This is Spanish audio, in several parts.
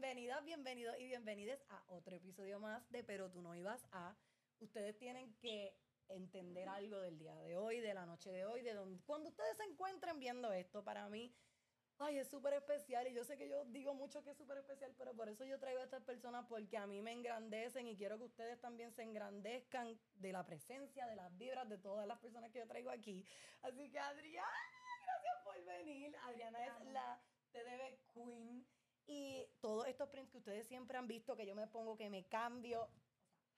bienvenidas, bienvenidos y bienvenidas a otro episodio más de Pero tú no ibas a. Ustedes tienen que entender algo del día de hoy, de la noche de hoy, de donde, cuando ustedes se encuentren viendo esto, para mí, ay, es súper especial y yo sé que yo digo mucho que es súper especial, pero por eso yo traigo a estas personas porque a mí me engrandecen y quiero que ustedes también se engrandezcan de la presencia, de las vibras de todas las personas que yo traigo aquí. Así que Adriana, gracias por venir. Adriana es la TDB Queen y todos estos prints que ustedes siempre han visto que yo me pongo, que me cambio,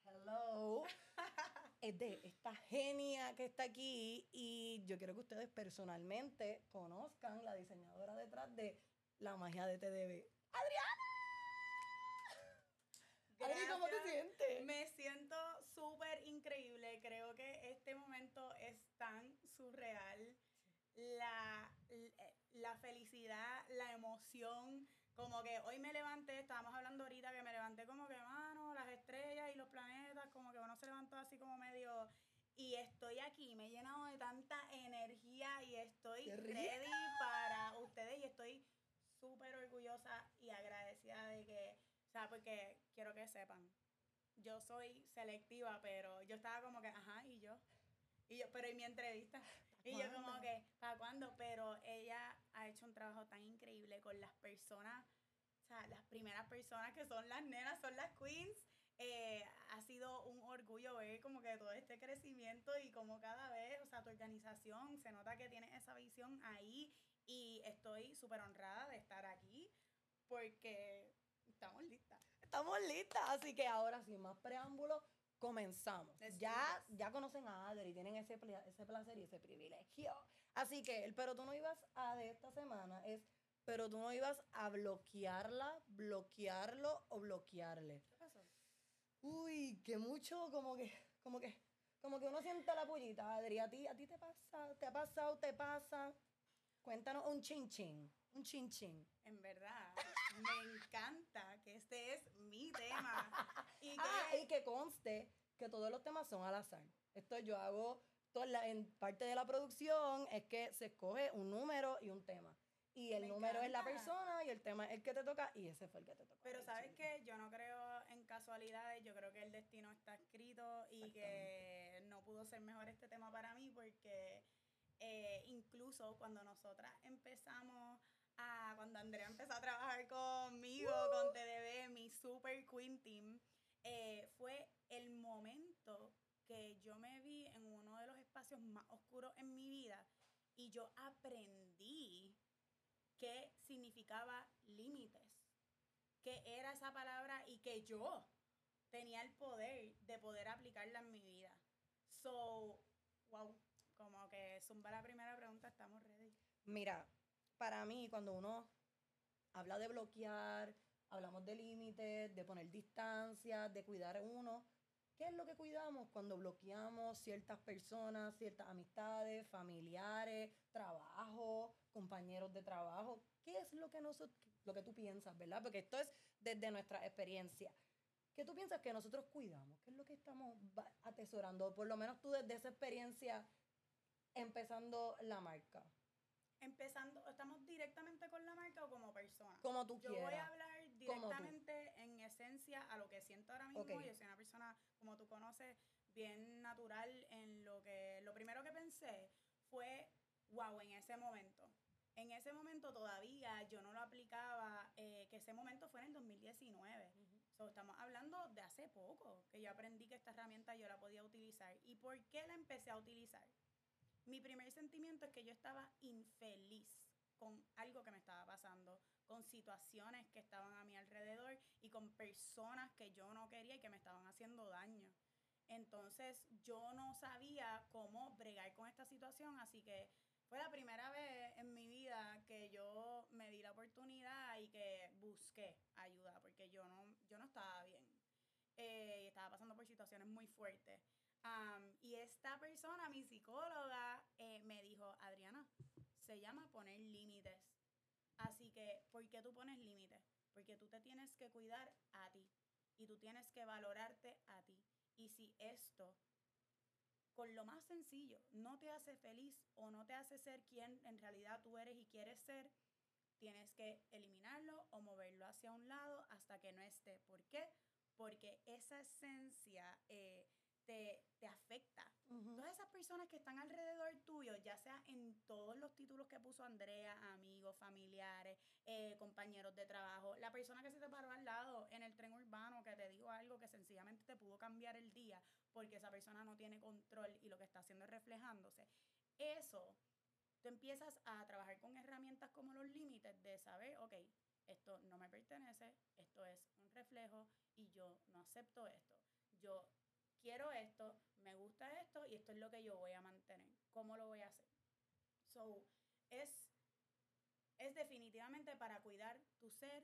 hello, es de esta genia que está aquí y yo quiero que ustedes personalmente conozcan la diseñadora detrás de la magia de TDB. ¡Adriana! Adri, ¿cómo te sientes? Me siento súper increíble. Creo que este momento es tan surreal. La, la felicidad, la emoción, como que hoy me levanté, estábamos hablando ahorita que me levanté como que, mano, las estrellas y los planetas, como que uno se levantó así como medio... Y estoy aquí, me he llenado de tanta energía y estoy ready para ustedes y estoy súper orgullosa y agradecida de que, o sea, porque quiero que sepan, yo soy selectiva, pero yo estaba como que, ajá, y yo, y yo, pero en mi entrevista, y yo como que, ¿para cuándo? Pero ella ha hecho un trabajo tan increíble con las personas, o sea, las primeras personas que son las nenas, son las queens. Eh, ha sido un orgullo ver como que todo este crecimiento y como cada vez, o sea, tu organización se nota que tiene esa visión ahí y estoy súper honrada de estar aquí porque estamos listas. Estamos listas, así que ahora sin más preámbulos, comenzamos. ya, ya conocen a Adri, tienen ese, ese placer y ese privilegio. Así que el pero tú no ibas a de esta semana es, pero tú no ibas a bloquearla, bloquearlo o bloquearle. ¿Qué pasó? Uy, que mucho, como que, como que, como que uno siente la pullita, Adri. ¿A ti, a ti te pasa, te ha pasado, te pasa? Cuéntanos un chin chin, un chin chin. En verdad, me encanta que este es mi tema. Y que, ah, y que conste que todos los temas son al azar. Esto yo hago, toda en parte de la producción es que se escoge un número y un tema. Y el número es la persona y el tema es el que te toca y ese fue el que te toca. Pero sabes que yo no creo en casualidades, yo creo que el destino está escrito y que no pudo ser mejor este tema para mí porque eh, incluso cuando nosotras empezamos a cuando Andrea empezó a trabajar conmigo, con TDB, mi super queen team, eh, fue el momento que yo me vi en los espacios más oscuros en mi vida y yo aprendí qué significaba límites, qué era esa palabra y que yo tenía el poder de poder aplicarla en mi vida. So, wow, como que zumba la primera pregunta, estamos ready. Mira, para mí, cuando uno habla de bloquear, hablamos de límites, de poner distancia, de cuidar a uno, ¿qué es lo que cuidamos cuando bloqueamos ciertas personas, ciertas amistades, familiares, trabajo, compañeros de trabajo? ¿Qué es lo que, nosotros, lo que tú piensas, verdad? Porque esto es desde nuestra experiencia. ¿Qué tú piensas que nosotros cuidamos? ¿Qué es lo que estamos atesorando? Por lo menos tú desde esa experiencia empezando la marca empezando, ¿estamos directamente con la marca o como persona? Como tú quieras. Yo voy a hablar directamente en esencia a lo que siento ahora mismo. Yo soy una persona, como tú conoces, bien natural en lo que... Lo primero que pensé fue, wow, en ese momento. En ese momento todavía yo no lo aplicaba, eh, que ese momento fue en el 2019. estamos hablando de hace poco, que yo aprendí que esta herramienta yo la podía utilizar. ¿Y por qué la empecé a utilizar? mi primer sentimiento es que yo estaba infeliz con algo que me estaba pasando, con situaciones que estaban a mi alrededor y con personas que yo no quería y que me estaban haciendo daño. Entonces yo no sabía cómo bregar con esta situación, así que fue la primera vez en mi vida que yo me di la oportunidad y que busqué ayuda, porque yo no, yo no estaba bien. Eh, estaba pasando por situaciones muy fuertes y esta persona, mi psicóloga, eh, me dijo, Adriana, se llama poner límites. Así que, ¿por qué tú pones límites? Porque tú te tienes que cuidar a ti y tú tienes que valorarte a ti. Y si esto, con lo más sencillo, no te hace feliz o no te hace ser quien en realidad tú eres y quieres ser, tienes que eliminarlo o moverlo hacia un lado hasta que no esté. ¿Por qué? Porque esa esencia eh, te, afecta. Todas esas personas que están alrededor tuyo, ya sea en todos los títulos que puso Andrea, amigos, familiares, eh, compañeros de trabajo, la persona que se te paró al lado en el tren urbano que te dijo algo que sencillamente te pudo cambiar el día porque esa persona no tiene control y lo que está haciendo es reflejándose. Eso, tú empiezas a trabajar con herramientas como los límites de saber, ok, esto no me pertenece, esto es un reflejo y yo no acepto esto. Yo quiero esto, me gusta esto y esto es lo que yo voy a mantener. ¿Cómo lo voy a hacer? So, es, es definitivamente para cuidar tu ser,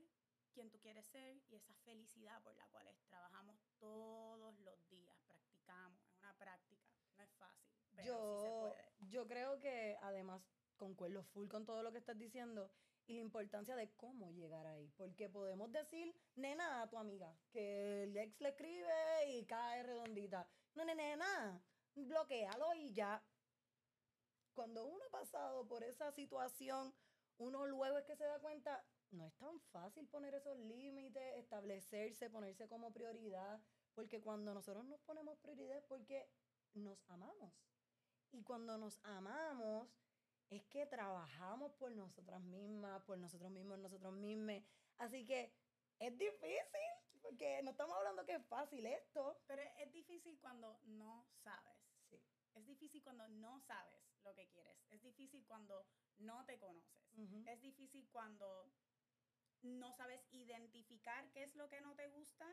quien tú quieres ser y esa felicidad por la cual trabajamos todos los días, practicamos, es una práctica, no es fácil, pero yo, sí se puede. Yo creo que además concuerdo full con todo lo que estás diciendo y la importancia de cómo llegar ahí. Porque podemos decir, nena, a tu amiga, que el ex le escribe y cae redondita. No, nena, bloquealo y ya. Cuando uno ha pasado por esa situación, uno luego es que se da cuenta, no es tan fácil poner esos límites, establecerse, ponerse como prioridad, porque cuando nosotros nos ponemos prioridad es porque nos amamos. Y cuando nos amamos, es que trabajamos por nosotras mismas, por nosotros mismos, nosotros mismos. Así que es difícil, porque no estamos hablando que es fácil esto. Pero es difícil cuando no sabes. Sí. Es difícil cuando no sabes lo que quieres. Es difícil cuando no te conoces. Es difícil cuando no sabes identificar qué es lo que no te gusta.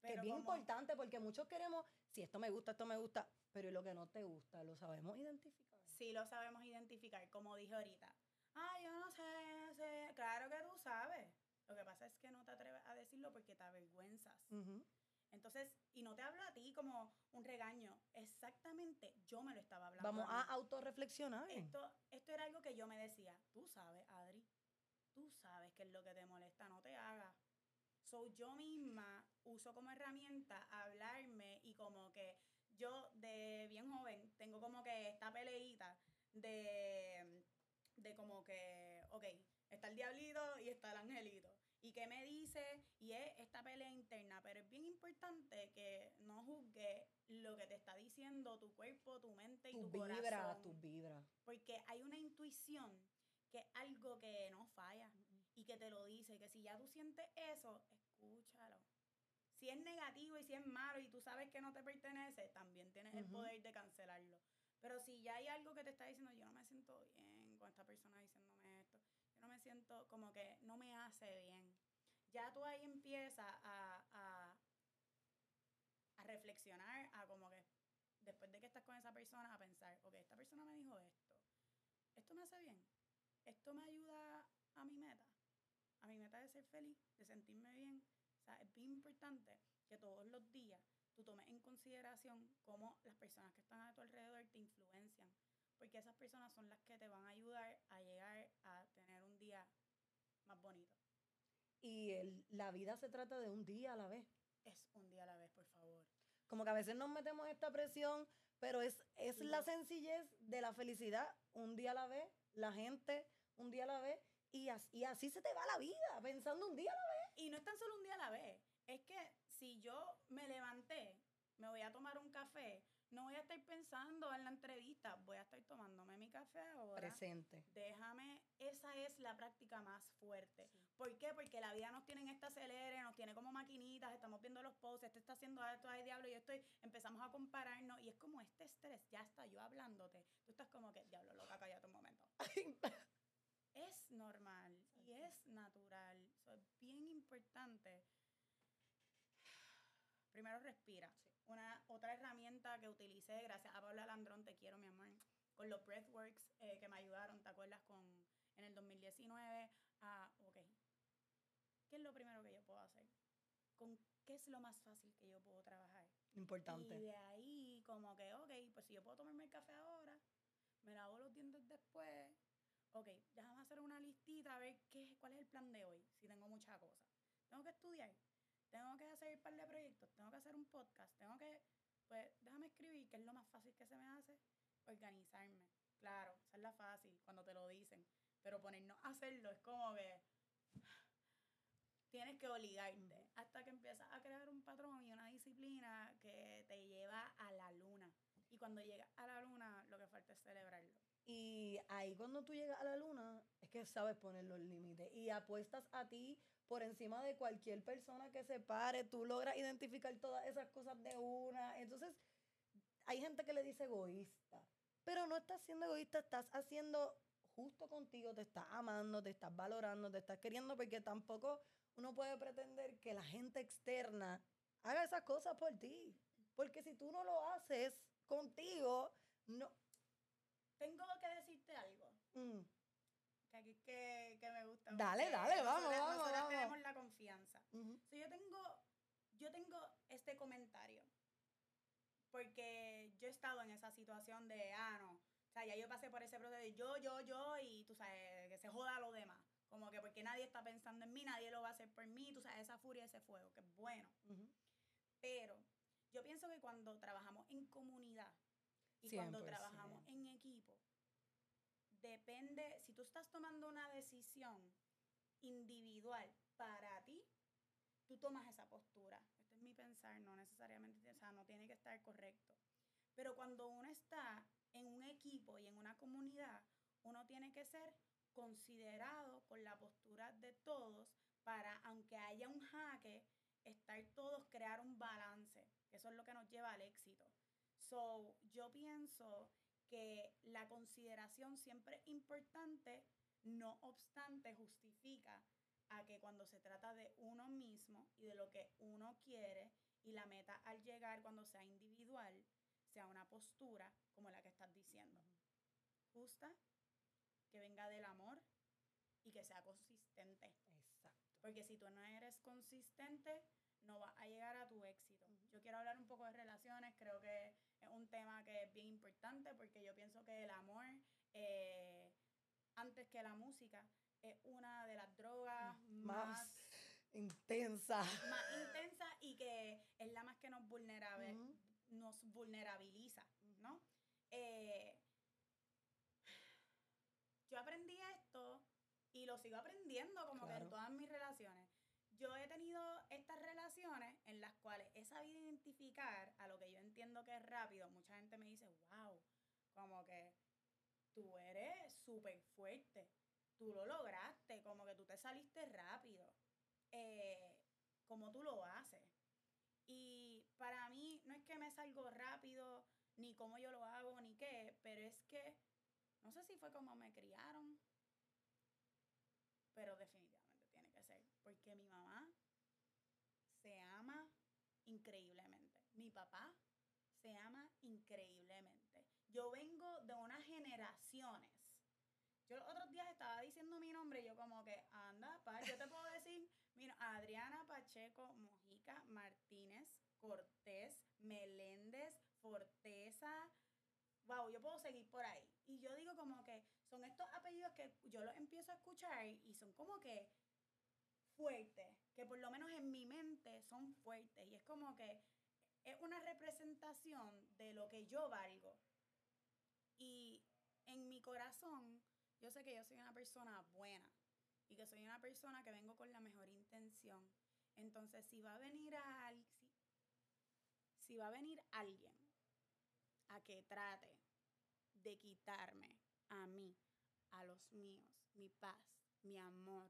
Pero es bien importante porque muchos queremos, si esto me gusta, esto me gusta, pero lo que no te gusta, lo sabemos identificar sí lo sabemos identificar, como dije ahorita. Ah, yo no sé, sé. Claro que tú sabes. Lo que pasa es que no te atreves a decirlo porque te avergüenzas. Entonces, y no te hablo a ti como un regaño. Exactamente, yo me lo estaba hablando. Vamos a, autorreflexionar. Esto, esto era algo que yo me decía. Tú sabes, Adri. Tú sabes qué es lo que te molesta. No te hagas. So, yo misma uso como herramienta hablarme y como que yo de bien joven tengo como que esta peleita de, de como que, ok, está el diablito y está el angelito. ¿Y qué me dice? Y es esta pelea interna, pero es bien importante que no juzgue lo que te está diciendo tu cuerpo, tu mente y tu, tu vibra, Tu vibra. Porque hay una intuición que es algo que no falla y que te lo dice, que si ya tú sientes eso, escúchalo si es negativo y si es malo y tú sabes que no te pertenece, también tienes el poder de cancelarlo. Pero si ya hay algo que te está diciendo, yo no me siento bien con esta persona diciéndome esto, yo no me siento como que no me hace bien, ya tú ahí empiezas a, a, a reflexionar, a como que después de que estás con esa persona, a pensar, ok, esta persona me dijo esto, esto me hace bien, esto me ayuda a mi meta, a mi meta de ser feliz, de sentirme bien es bien importante que todos los días tú tomes en consideración cómo las personas que están a tu alrededor te influencian, porque esas personas son las que te van a ayudar a llegar a tener un día más bonito. Y la vida se trata de un día a la vez. Es un día a la vez, por favor. Como que a veces nos metemos esta presión, pero es, es la sencillez de la felicidad, un día a la vez, la gente, un día a la vez, y así, y así se te va la vida, pensando un día a la vez. Y no es tan solo un día a la vez. Es que si yo me levanté, me voy a tomar un café, no voy a estar pensando en la entrevista, voy a estar tomándome mi café ahora. Presente. Déjame, esa es la práctica más fuerte. ¿Por qué? Porque la vida nos tiene en esta acelere, nos tiene como maquinitas, estamos viendo los posts, este está haciendo esto, ay diablo, yo estoy, empezamos a compararnos y es como este estrés, ya está yo hablándote, tú estás como que, diablo, loca, cállate un momento. es normal y es natural. Importante. Primero respira. Una otra herramienta que utilicé, gracias a Paula Landrón, te quiero, mi amor, con los breathworks eh, que me ayudaron, ¿te acuerdas? Con, en el 2019. Ah, ok. ¿Qué es lo primero que yo puedo hacer? ¿Con qué es lo más fácil que yo puedo trabajar? Importante. Y de ahí, como que, ok, pues si yo puedo tomarme el café ahora, me lavo los dientes después, ok, déjame hacer una listita a ver qué, cuál es el plan de hoy, si tengo muchas cosas. Tengo que estudiar, tengo que hacer un par de proyectos, tengo que hacer un podcast, tengo que, pues déjame escribir, que es lo más fácil que se me hace, organizarme. Claro, esa es la fácil cuando te lo dicen, pero ponernos a hacerlo es como que tienes que obligarte hasta que empiezas a crear un patrón y una disciplina que te lleva a la luna. Y cuando llegas a la luna, lo que falta es celebrarlo. Y ahí cuando tú llegas a la luna, es que sabes poner los límites y apuestas a ti por encima de cualquier persona que se pare, tú logras identificar todas esas cosas de una. Entonces, hay gente que le dice egoísta, pero no estás siendo egoísta, estás haciendo justo contigo, te estás amando, te estás valorando, te estás queriendo, porque tampoco uno puede pretender que la gente externa haga esas cosas por ti. Porque si tú no lo haces contigo, no. Tengo que decirte algo. Mm. Que aquí que, que, me gusta. Dale, dale, vamos, vamos, nosotras tenemos la confianza. si yo tengo, yo tengo este comentario. Porque yo he estado en esa situación de, ah, no. O sea, ya yo pasé por ese proceso de yo, yo, yo, y tú sabes, que se joda lo demás. Como que porque nadie está pensando en mí, nadie lo va a hacer por mí, tú sabes, esa furia, ese fuego, que es bueno. Pero yo pienso que cuando trabajamos en comunidad y cuando trabajamos en equipo, depende, si tú estás tomando una decisión individual para ti, tú tomas esa postura. Este es mi pensar, no necesariamente, o sea, no tiene que estar correcto. Pero cuando uno está en un equipo y en una comunidad, uno tiene que ser considerado con la postura de todos para, aunque haya un jaque, estar todos, crear un balance. Eso es lo que nos lleva al éxito. So, yo pienso que la consideración siempre importante, no obstante justifica a que cuando se trata de uno mismo y de lo que uno quiere y la meta al llegar cuando sea individual, sea una postura como la que estás diciendo. Justa, que venga del amor y que sea consistente. Exacto. Porque si tú no eres consistente, no vas a llegar a tu éxito. Yo quiero hablar un poco de relaciones, creo que un tema que es bien importante porque yo pienso que el amor, eh, antes que la música, es una de las drogas más, intensa. Más intensa y que es la más que nos, nos vulnerabiliza, ¿no? Eh, yo aprendí esto y lo sigo aprendiendo como que en todas mis relaciones. Yo he tenido estas relaciones en las cuales he sabido identificar a lo que yo entiendo que es rápido. Mucha gente me dice, wow, como que tú eres súper fuerte, tú lo lograste, como que tú te saliste rápido. Eh, como tú lo haces. Y para mí no es que me salgo rápido, ni cómo yo lo hago, ni qué, pero es que no sé si fue como me criaron, pero definitivamente tiene que ser, porque mi mamá se ama increíblemente, mi se ama increíblemente. Yo vengo de unas generaciones. Yo los otros días estaba diciendo mi nombre y yo como que, anda, pa, yo te puedo decir, mira, Adriana Pacheco Mojica Martínez Cortés Meléndez Forteza, wow, yo puedo seguir por ahí. Y yo digo como que son estos apellidos que yo los empiezo a escuchar y son como que fuertes, que por lo menos en mi mente son fuertes. Y es como que es una representación de lo que yo valgo. Y en mi corazón, yo sé que yo soy una persona buena y que soy una persona que vengo con la mejor intención. Entonces, si va a venir a, si va a venir alguien a que trate de quitarme a mí, a los míos, mi paz, mi amor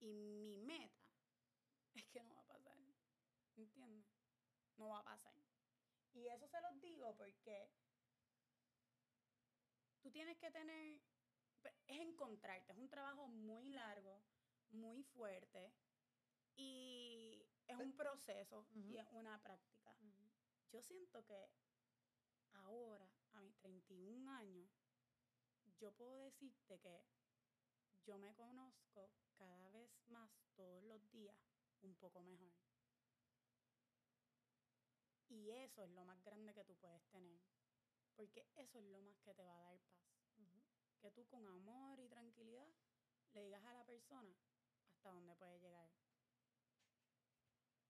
y mi meta, es que no va a pasar. ¿Entiendes? No va a pasar. Y eso se los digo porque tú tienes que tener, es encontrarte, es un trabajo muy largo, muy fuerte y es un proceso y es una práctica. Yo siento que ahora, a mis 31 años, yo puedo decirte que yo me conozco cada vez más todos los días un poco mejor. Y eso es lo más grande que tú puedes tener. Porque eso es lo más que te va a dar paz. Que tú con amor y tranquilidad le digas a la persona hasta dónde puede llegar.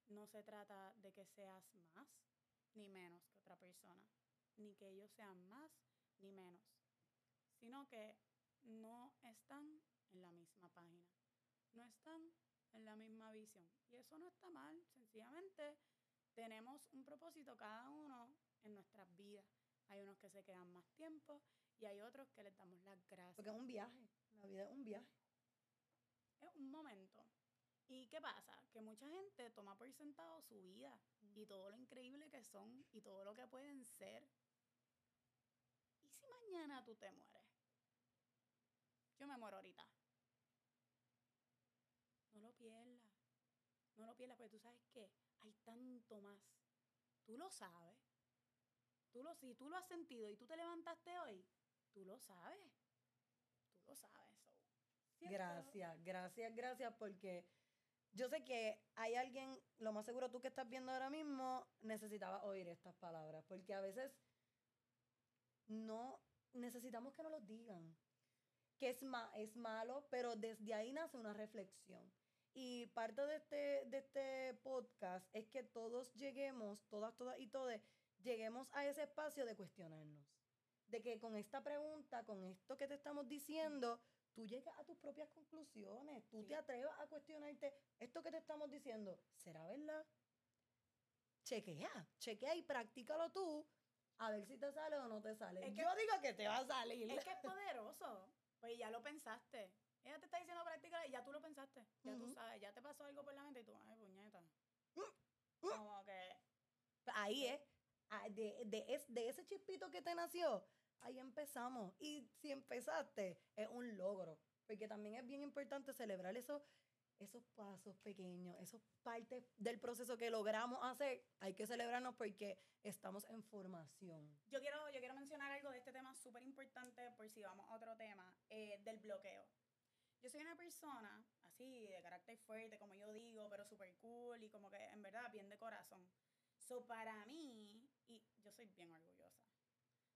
No se trata de que seas más ni menos que otra persona ni que ellos sean más ni menos, sino que no están en la misma página, no están en la misma visión. Y eso no está mal, sencillamente tenemos un propósito cada uno en nuestras vidas. Hay unos que se quedan más tiempo y hay otros que les damos las gracias. Porque es un viaje, la vida es un viaje. Es un momento. ¿Y qué pasa? Que mucha gente toma por sentado su vida y todo lo increíble que son y todo lo que pueden ser. ¿Y si mañana tú te mueres? Yo me muero ahorita. No lo pierdas. No lo pierdas, porque tú sabes que hay tanto más. Tú lo sabes. Tú lo, si tú lo has sentido y tú te levantaste hoy, tú lo sabes. Tú lo sabes. Gracias, gracias, gracias, porque yo sé que hay alguien, lo más seguro tú que estás viendo ahora mismo, necesitaba oír estas palabras, porque a veces no necesitamos que nos lo digan, que es, ma es malo, pero desde ahí nace una reflexión. Y parte de este, de este podcast es que todos lleguemos, todas, todas y todos, lleguemos a ese espacio de cuestionarnos. De que con esta pregunta, con esto que te estamos diciendo, tú llegas a tus propias conclusiones, tú te atrevas a cuestionarte, esto que te estamos diciendo, ¿será verdad? Chequea, chequea y practícalo tú a ver si te sale o no te sale. Yo digo que te va a salir. Es que es poderoso, pues ya lo pensaste. Ella te está diciendo practícalo y ya tú lo pensaste. Ya tú sabes, ya te pasó algo por la mente y tú, ay, puñeta. Mm, mm. Como que... Ahí es, ah, de, de, de ese chispito que te nació, ahí empezamos. Y si empezaste, es un logro. Porque también es bien importante celebrar esos, esos pasos pequeños, esas partes del proceso que logramos hacer. Hay que celebrarnos porque estamos en formación. Yo quiero, yo quiero mencionar algo de este tema súper importante, por si vamos a otro tema, eh, del bloqueo. Yo soy una persona así, de carácter fuerte, como yo digo, pero súper cool y como que en verdad bien de corazón. So, para mí, y yo soy bien orgullosa,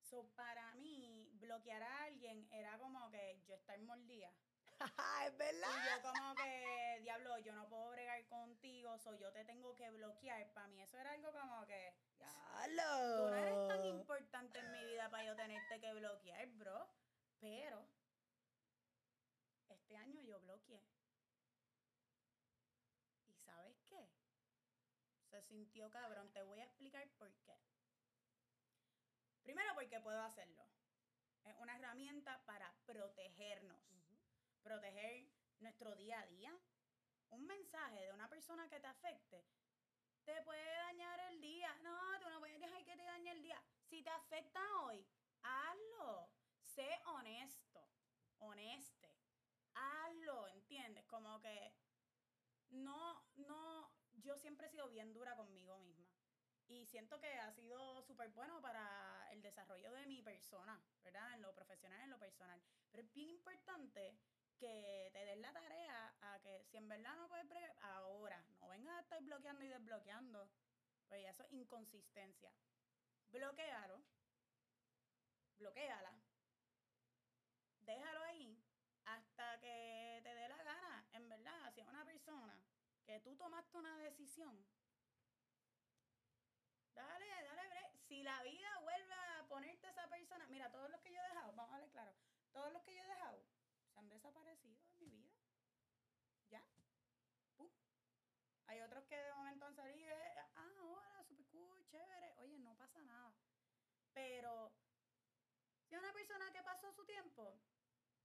So, para mí, bloquear a alguien era como que yo estar mordida. es verdad. Y yo como que, diablo, yo no puedo bregar contigo, so yo te tengo que bloquear. Para mí eso era algo como que, diablo. Tú no eres tan importante en mi vida para yo tenerte que bloquear, bro. Pero, este año yo bloqueé. ¿Y sabes qué? Se sintió cabrón. Te voy a explicar por qué. Primero porque puedo hacerlo. Es una herramienta para protegernos, proteger nuestro día a día. Un mensaje de una persona que te afecte te puede dañar el día. No, tú no puedes dejar que te dañe el día. Si te afecta hoy, hazlo. Sé honesto, honeste. Hazlo, ¿entiendes? Como que no, no, yo siempre he sido bien dura conmigo misma. Y siento que ha sido súper bueno para el desarrollo de mi persona, ¿verdad? En lo profesional, en lo personal. Pero es bien importante que te des la tarea a que si en verdad no puedes bregar, ahora, no vengas a estar bloqueando y desbloqueando. Pues eso es inconsistencia. Bloquealo. Bloqueala. Déjalo ahí hasta que te dé la gana. En verdad, si es una que tú tomaste una decisión Dale, dale. Si la vida vuelve a ponerte esa persona, mira, todos los que yo he dejado, vamos a ver claro, todos los que yo he dejado se han desaparecido de mi vida. Ya. Hay otros que de momento han salido, ah, hola, super cool, chévere. Oye, no pasa nada. Pero si una persona que pasó su tiempo,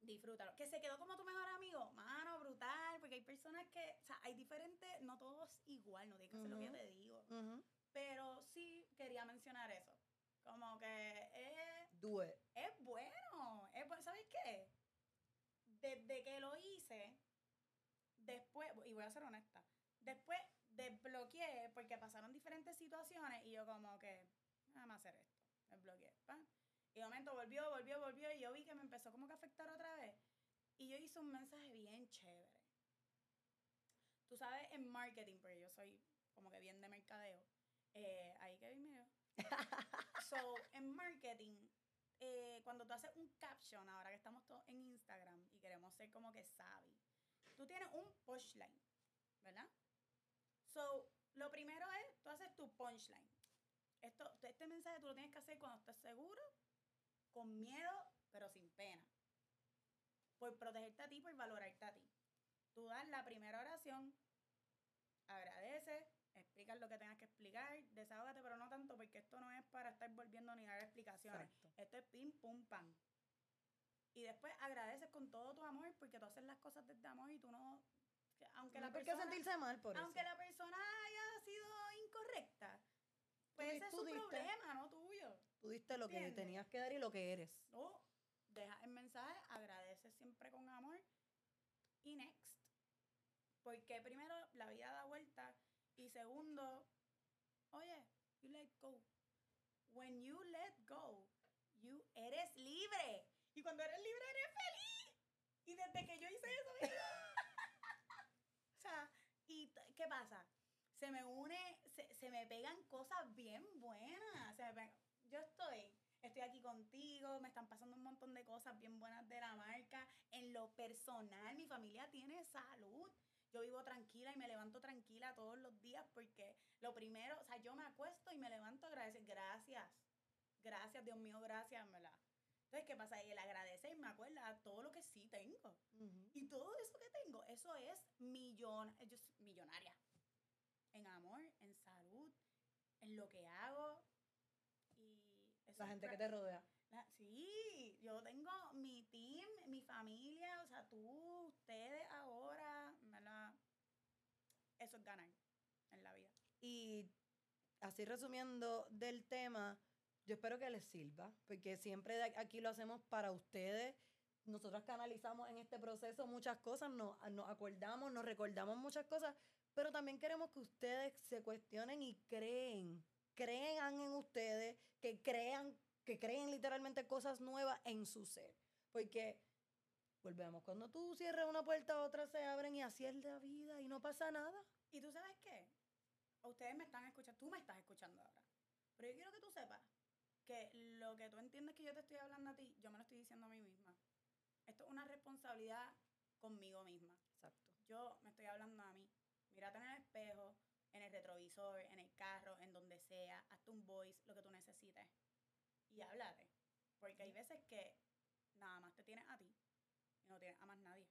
disfrútalo. Que se quedó como tu mejor amigo, mano, brutal, porque hay personas que, o sea, hay diferentes, no todos igual, no digas lo que te digo. Pero sí quería mencionar eso. Como que es. Do Es bueno. ¿Sabes qué? Desde que lo hice, después, y voy a ser honesta, después desbloqueé porque pasaron diferentes situaciones y yo, como que, nada más hacer esto. Desbloqueé. Y de momento volvió, volvió, volvió y yo vi que me empezó como que a afectar otra vez. Y yo hice un mensaje bien chévere. Tú sabes, en marketing, porque yo soy como que bien de mercadeo eh, ahí que medio. so, en marketing, eh, cuando tú haces un caption, ahora que estamos todos en Instagram y queremos ser como que savvy, tú tienes un punchline, ¿verdad? So, lo primero es, tú haces tu punchline. Esto, este mensaje tú lo tienes que hacer cuando estés seguro, con miedo, pero sin pena. Por protegerte a ti, por valorarte a ti. Tú das la primera oración agradece, explica lo que tengas que explicar, desahógate, pero no tanto porque esto no es para estar volviendo ni dar explicaciones. Esto es pim, pum, pam. Y después agradeces con todo tu amor porque tú haces las cosas desde amor y tú no... Aunque la persona, sentirse mal por aunque la persona haya sido incorrecta, pues ese es su problema, no tuyo. Tú diste lo que tenías que dar y lo que eres. No, deja el mensaje, agradece siempre con amor y next. Porque primero, la vida da vuelta. Y segundo, oye, you let go. When you let go, you eres libre. Y cuando eres libre, eres feliz. Y desde que yo hice eso, o sea, ¿y qué pasa? Se me une, se, se me pegan cosas bien buenas. Se me yo estoy estoy aquí contigo, me están pasando un montón de cosas bien buenas de la marca. En lo personal, mi familia tiene salud. Yo vivo tranquila y me levanto tranquila todos los días porque lo primero, o sea, yo me acuesto y me levanto a agradecer. Gracias. Gracias, Dios mío, gracias, ¿verdad? Entonces, ¿qué pasa? Y él agradece y me acuerda todo lo que sí tengo. Y todo eso que tengo, eso es millón, yo soy millonaria. En amor, en salud, en lo que hago. La gente que te rodea. sí, yo tengo mi team, mi familia, o sea, tú, ustedes ahora, ¿verdad? Eso es ganar en la vida. Y así resumiendo del tema, yo espero que les sirva, porque siempre aquí lo hacemos para ustedes. Nosotros canalizamos en este proceso muchas cosas, nos, nos acordamos, nos recordamos muchas cosas, pero también queremos que ustedes se cuestionen y creen crean en ustedes, que crean, que creen literalmente cosas nuevas en su ser. Porque volvemos, cuando tú cierras una puerta, otras se abren y así es la vida y no pasa nada. ¿Y tú sabes qué? Ustedes me están escuchando, tú me estás escuchando ahora. Pero yo quiero que tú sepas que lo que tú entiendes que yo te estoy hablando a ti, yo me lo estoy diciendo a mí misma. Esto es una responsabilidad conmigo misma. Exacto. Yo me estoy hablando a mí. Mírate en el espejo, en el retrovisor, en el carro, en donde sea, hazte un voice, lo que tú necesites. Y háblate. Porque hay veces que nada más te tienes a ti y no tienes a más nadie.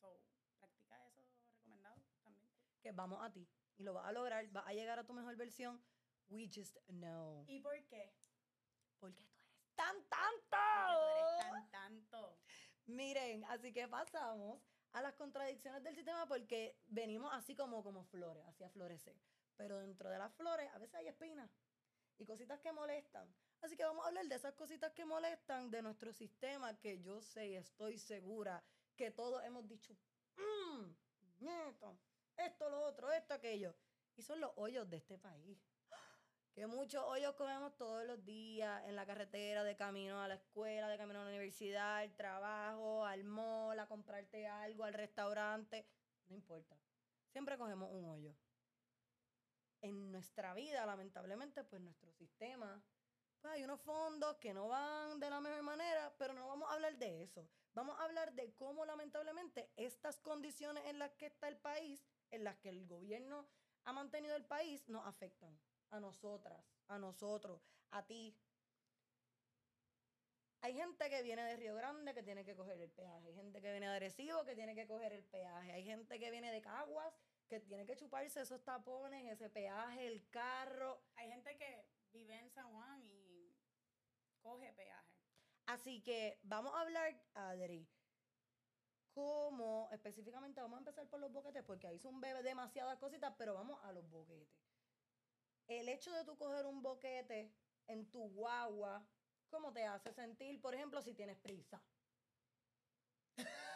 So, practica eso recomendado también. Que vamos a ti y lo vas a lograr, vas a llegar a tu mejor versión. We just know. ¿Y por qué? Porque tú eres tan tanto. Porque tú eres tan tanto. Miren, así que pasamos a las contradicciones del sistema porque venimos así como, como flores, así a florecer. Pero dentro de las flores a veces hay espinas y cositas que molestan. Así que vamos a hablar de esas cositas que molestan de nuestro sistema que yo sé y estoy segura que todos hemos dicho, mmm, nieto, esto, lo otro, esto, aquello. Y son los hoyos de este país que muchos hoyos comemos todos los días en la carretera, de camino a la escuela, de camino a la universidad, al trabajo, al mall, a comprarte algo, al restaurante, no importa. Siempre cogemos un hoyo. En nuestra vida, lamentablemente, pues nuestro sistema, pues hay unos fondos que no van de la mejor manera, pero no vamos a hablar de eso. Vamos a hablar de cómo lamentablemente estas condiciones en las que está el país, en las que el gobierno ha mantenido el país, nos afectan a nosotras, a nosotros, a ti. Hay gente que viene de Río Grande que tiene que coger el peaje. Hay gente que viene de Arecibo que tiene que coger el peaje. Hay gente que viene de Caguas que tiene que chuparse esos tapones, ese peaje, el carro. Hay gente que vive en San Juan y coge peaje. Así que vamos a hablar, Adri, cómo específicamente vamos a empezar por los boquetes, porque ahí son demasiadas cositas, pero vamos a los boquetes el hecho de tú coger un boquete en tu guagua, ¿cómo te hace sentir, por ejemplo, si tienes prisa?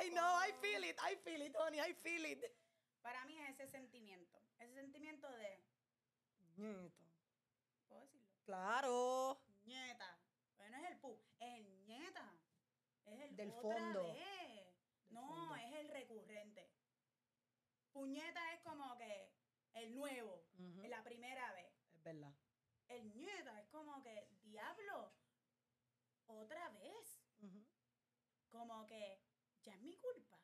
I know, I feel it, I feel it, honey, I feel it. Para mí es ese sentimiento, ese sentimiento de... Nieta. ¿Puedo decirlo? Claro. Nieta. Pero no es el pu, es el nieta. Es el del fondo. no, es el recurrente. Puñeta es como que el nuevo, la primera vez. Es verdad. El nieta es como que, diablo, otra vez. Como que, ya es mi culpa.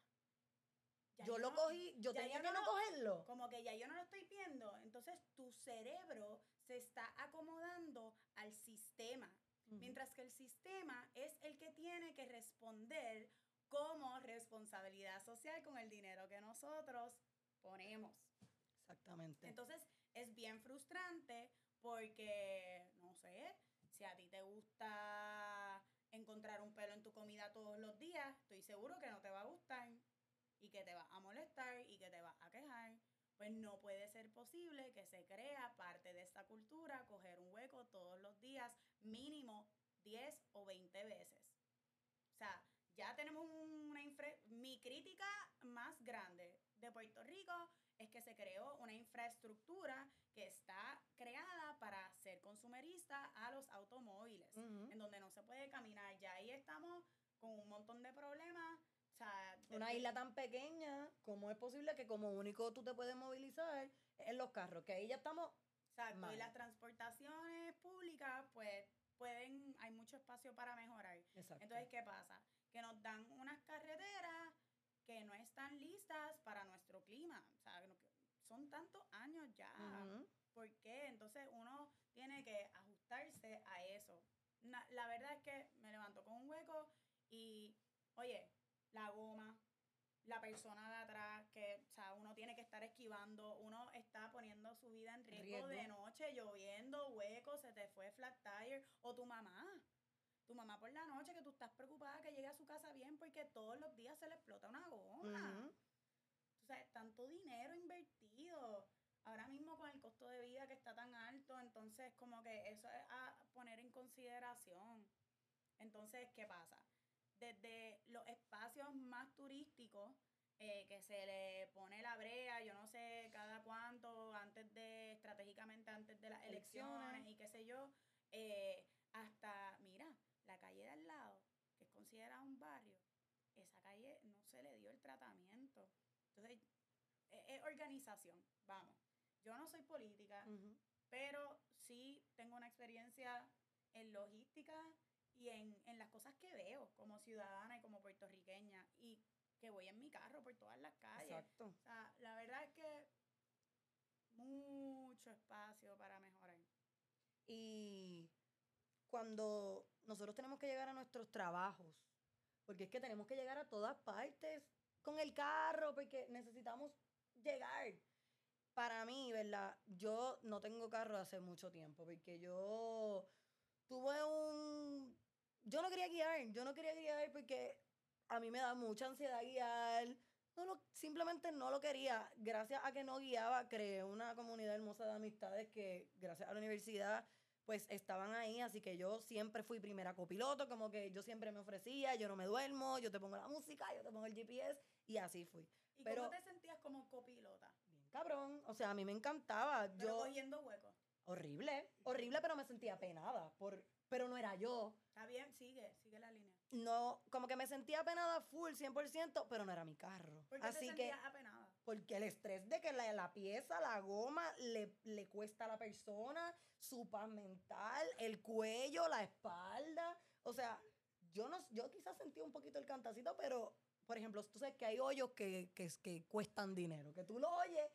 yo lo cogí, yo tenía que no cogerlo. Como que ya yo no lo estoy viendo. Entonces tu cerebro se está acomodando al sistema. Mientras que el sistema es el que tiene que responder como responsabilidad social con el dinero que nosotros ponemos. Exactamente. Entonces, es bien frustrante porque, no sé, si a ti te gusta encontrar un pelo en tu comida todos los días, estoy seguro que no te va a gustar y que te va a molestar y que te va a quejar. Pues no puede ser posible que se crea parte de esta cultura coger un hueco todos los días, mínimo 10 o 20 veces. O sea, ya tenemos una infra mi crítica más grande de Puerto Rico es que se creó una infraestructura que está creada para ser consumerista a los automóviles, en donde no se puede caminar. Ya ahí estamos con un montón de problemas. una isla tan pequeña, ¿cómo es posible que como único tú te puedes movilizar en los carros? Que ahí ya estamos. Exacto, y las transportaciones públicas, pues pueden, hay mucho espacio para mejorar. Entonces, ¿qué pasa? Que nos dan unas carreteras que no están listas para nuestro clima. O sea, son tantos años ya. ¿Por qué? Entonces uno tiene que ajustarse a eso. la verdad es que me levanto con un hueco y, oye, la goma, la persona de atrás, que, o sea, uno tiene que estar esquivando, uno está poniendo su vida en riesgo, de noche, lloviendo, hueco, se te fue flat tire, o tu mamá. Tu mamá por la noche que tú estás preocupada que llegue a su casa bien porque todos los días se le explota una goma. O sea, tanto dinero invertido. Ahora mismo con el costo de vida que está tan alto, entonces como que eso es a poner en consideración. Entonces, ¿qué pasa? Desde los espacios más turísticos, eh, que se le pone la brea, yo no sé cada cuánto, antes de, estratégicamente antes de las elecciones, y qué sé yo, eh, hasta, mira, la calle de al lado, que es considerada un barrio, esa calle no se le dio el tratamiento. Entonces, e, es, organización, vamos. Yo no soy política, pero sí tengo una experiencia en logística y en, en, las cosas que veo como ciudadana y como puertorriqueña y que voy en mi carro por todas las calles. Exacto. O sea, la verdad es que mucho espacio para mejorar. Y cuando nosotros tenemos que llegar a nuestros trabajos, porque es que tenemos que llegar a todas partes con el carro, porque necesitamos llegar. Para mí, ¿verdad? Yo no tengo carro hace mucho tiempo, porque yo tuve un... Yo no quería guiar, yo no quería guiar porque a mí me da mucha ansiedad guiar. No lo, simplemente no lo quería. Gracias a que no guiaba, creé una comunidad hermosa de amistades que, gracias a la universidad, pues estaban ahí, así que yo siempre fui primera copiloto, como que yo siempre me ofrecía, yo no me duermo, yo te pongo la música, yo te pongo el GPS y así fui. ¿Y cómo te sentías como copilota? Bien cabrón, o sea, a mí me encantaba. Pero yo cogiendo huecos. Horrible, horrible, pero me sentía penada, por, pero no era yo. Está bien, sigue, sigue la línea. No, como que me sentía penada full, 100%, pero no era mi carro. ¿Por qué Así te sentías que, apenada? Porque el estrés de que la, la pieza, la goma, le, le cuesta a la persona, su paz mental, el cuello, la espalda. O sea, yo no yo quizás sentí un poquito el cantacito, pero, por ejemplo, tú sabes que hay hoyos que, que, que cuestan dinero, que tú lo oyes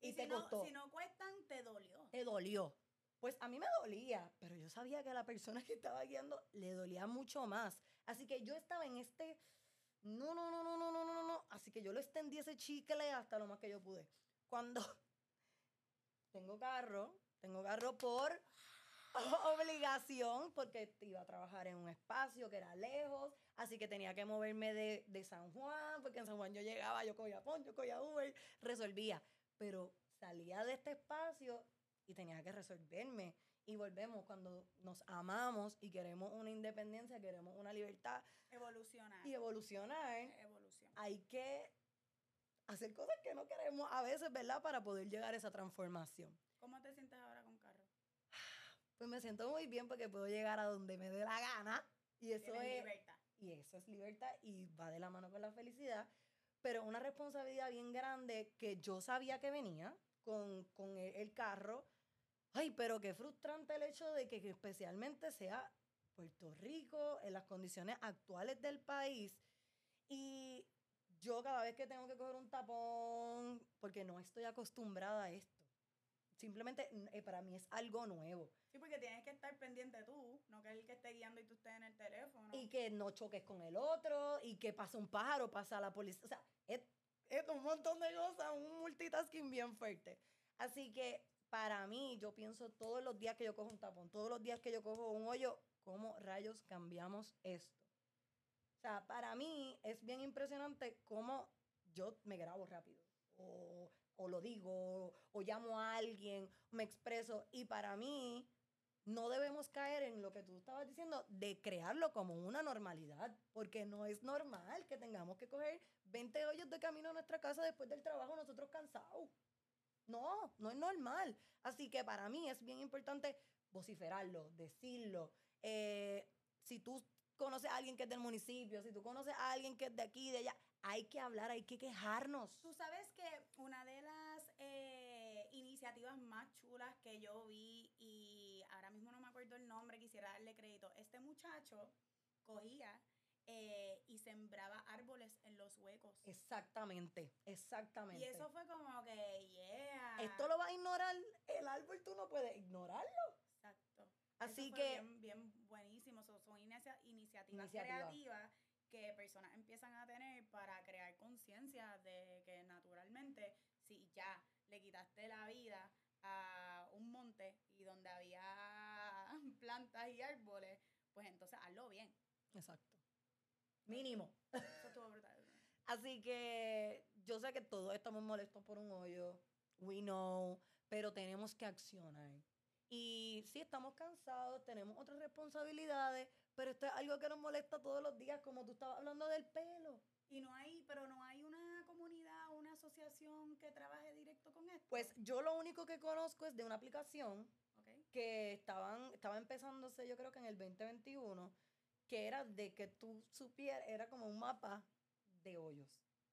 y, te si costó. No, si no cuestan, te dolió. Te dolió. Pues a mí me dolía, pero yo sabía que a la persona que estaba guiando le dolía mucho más. Así que yo estaba en este, no, no, no, no, no, no, no, no. Así que yo lo extendí ese chicle hasta lo más que yo pude. Cuando tengo carro, tengo carro por obligación, porque iba a trabajar en un espacio que era lejos, así que tenía que moverme de, de San Juan, porque en San Juan yo llegaba, yo cogía PON, yo cogía Uber, resolvía. Pero salía de este espacio y tenía que resolverme. Y volvemos cuando nos amamos y queremos una independencia, queremos una libertad. Evolucionar. Y evolucionar. Evolución. Hay que hacer cosas que no queremos a veces, ¿verdad? Para poder llegar a esa transformación. ¿Cómo te sientes ahora con carro? Pues me siento muy bien porque puedo llegar a donde me dé la gana. Y eso es. Libertad. Y eso es libertad y va de la mano con la felicidad. Pero una responsabilidad bien grande que yo sabía que venía con, con el carro Ay, pero qué frustrante el hecho de que, especialmente sea Puerto Rico, en las condiciones actuales del país. Y yo cada vez que tengo que coger un tapón, porque no estoy acostumbrada a esto. simplemente eh, para mí es algo nuevo. Sí, porque tienes que estar pendiente tú, no que el que esté guiando y tú estés en el teléfono. Y que no choques con el otro, y que pase un pájaro, pasa la policía. O sea, es, es un montón de cosas, un multitasking bien fuerte. Así que para mí, yo pienso todos los días que yo cojo un tapón, todos los días que yo cojo un hoyo, ¿cómo rayos cambiamos esto? O sea, para mí es bien impresionante cómo yo me grabo rápido. O, o lo digo, o, llamo a alguien, me expreso. Y para mí, no debemos caer en lo que tú estabas diciendo de crearlo como una normalidad, porque no es normal que tengamos que coger 20 hoyos de camino a nuestra casa después del trabajo nosotros cansados. No, no es normal. Así que para mí es bien importante vociferarlo, decirlo. Eh, si tú conoces a alguien que es del municipio, si tú conoces a alguien que es de aquí, de allá, hay que hablar, hay que quejarnos. Tú sabes que una de las eh, iniciativas más chulas que yo vi, y ahora mismo no me acuerdo el nombre, quisiera darle crédito, este muchacho cogía eh, y sembraba árboles en los huecos. Exactamente, exactamente. Y eso fue como que, yeah. Esto lo va a ignorar, el árbol tú no puedes ignorarlo. Exacto. Así que... Bien, bien buenísimo, son, iniciativas creativas que personas empiezan a tener para crear conciencia de que naturalmente, si ya le quitaste la vida a un monte y donde había plantas y árboles, pues entonces hazlo bien. Exacto. Mínimo. Así que yo sé que todos estamos molestos por un hoyo. We know. Pero tenemos que accionar. Y sí, estamos cansados, tenemos otras responsabilidades, pero esto es algo que nos molesta todos los días, como tú estabas hablando del pelo. Y no hay, pero no hay una comunidad, una asociación que trabaje directo con esto. Pues yo lo único que conozco es de una aplicación que estaban, estaba empezándose, yo creo que en el 2021, que era de que tú supieras, era como un mapa de hoyos.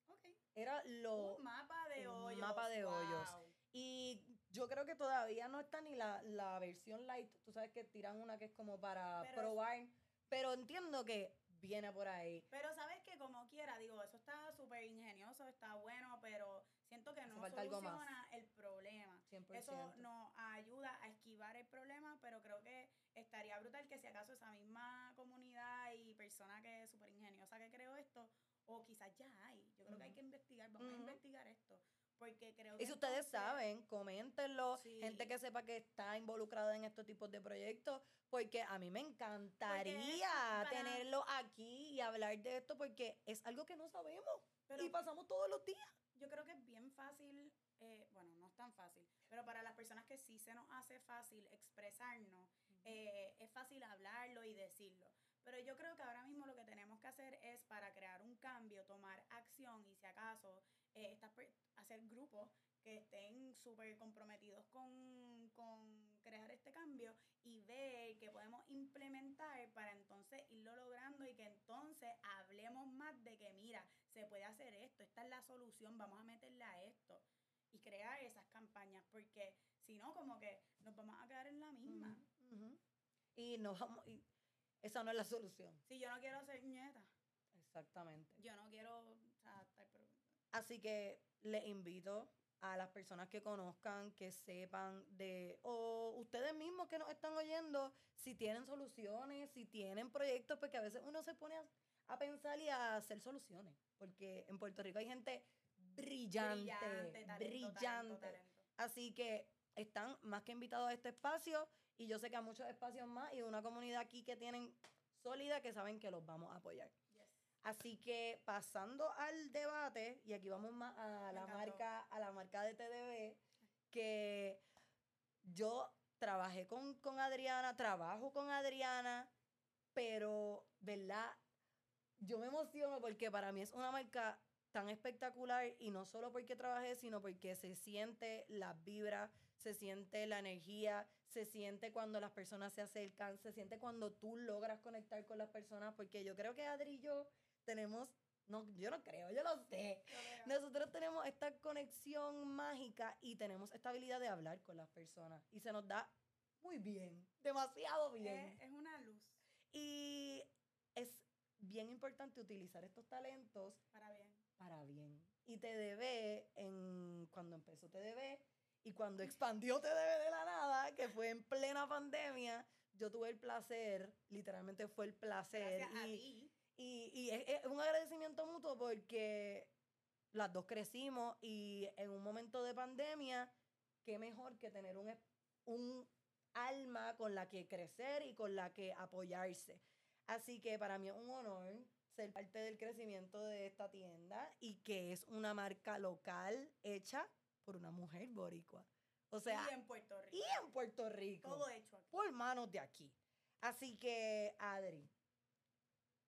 Okay. Era lo... Un mapa de hoyos. mapa de hoyos. Y yo creo que todavía no está ni la, la, versión light. Tú sabes que tiran una que es como para probar. Pero entiendo que viene por ahí. Pero sabes que como quiera, digo, eso está súper ingenioso, está bueno, pero siento que no soluciona el problema. Eso nos ayuda a esquivar el problema, pero creo que estaría brutal que si acaso esa misma comunidad y persona que es súper ingeniosa que creó esto, o quizás ya hay, yo creo que hay que investigar, vamos a investigar esto. Porque creo y si ustedes saben, coméntenlo, gente que sepa que está involucrada en estos tipos de proyectos, porque a mí me encantaría tenerlo aquí y hablar de esto, porque es algo que no sabemos y pasamos todos los días. Yo creo que es bien fácil, eh, bueno, no es tan fácil, pero para las personas que sí se nos hace fácil expresarnos, eh, es fácil hablarlo y decirlo. Pero yo creo que ahora mismo lo que tenemos que hacer es para crear un cambio, tomar acción y si acaso eh, hacer grupos que estén súper comprometidos con, con, crear este cambio y ver que podemos implementar para entonces irlo logrando y que entonces hablemos más de que mira, se puede hacer esto, esta es la solución, vamos a meterle a esto y crear esas campañas porque si no como que nos vamos a quedar en la misma. Y no vamos, y esa no es la solución. Si yo no quiero ser nieta. Exactamente. Yo no quiero estar Así que les invito a las personas que conozcan, que sepan de, o ustedes mismos que nos están oyendo, si tienen soluciones, si tienen proyectos, porque a veces uno se pone a, pensar y a hacer soluciones, porque en Puerto Rico hay gente brillante, brillante. Así que están más que invitados a este espacio y yo sé que hay muchos espacios más y una comunidad aquí que tienen sólida que saben que los vamos a apoyar. Así que pasando al debate, y aquí vamos más a la marca, a la marca de TDB, que yo trabajé con, con Adriana, trabajo con Adriana, pero, ¿verdad? Yo me emociono porque para mí es una marca tan espectacular y no solo porque trabajé, sino porque se siente la vibra, se siente la energía, se siente cuando las personas se acercan, se siente cuando tú logras conectar con las personas, porque yo creo que Adri y yo tenemos, no, yo no creo, yo lo sé. Nosotros tenemos esta conexión mágica y tenemos esta habilidad de hablar con las personas. Y se nos da muy bien, demasiado bien. Es, una luz. Y es bien importante utilizar estos talentos para bien. Para bien. Y TDB, en, cuando empezó TDB, Y cuando expandió de que fue en plena pandemia, yo tuve el placer, literalmente fue el placer. y, y, es, un agradecimiento mutuo porque las dos crecimos y en un momento de pandemia, qué mejor que tener un, un alma con la que crecer y con la que apoyarse. Así que para mí es un honor ser parte del crecimiento de esta tienda y que es una marca local hecha por una mujer boricua. O sea, y en Puerto Rico. Y en Puerto Rico. Todo hecho aquí. Por manos de aquí. Así que, Adri,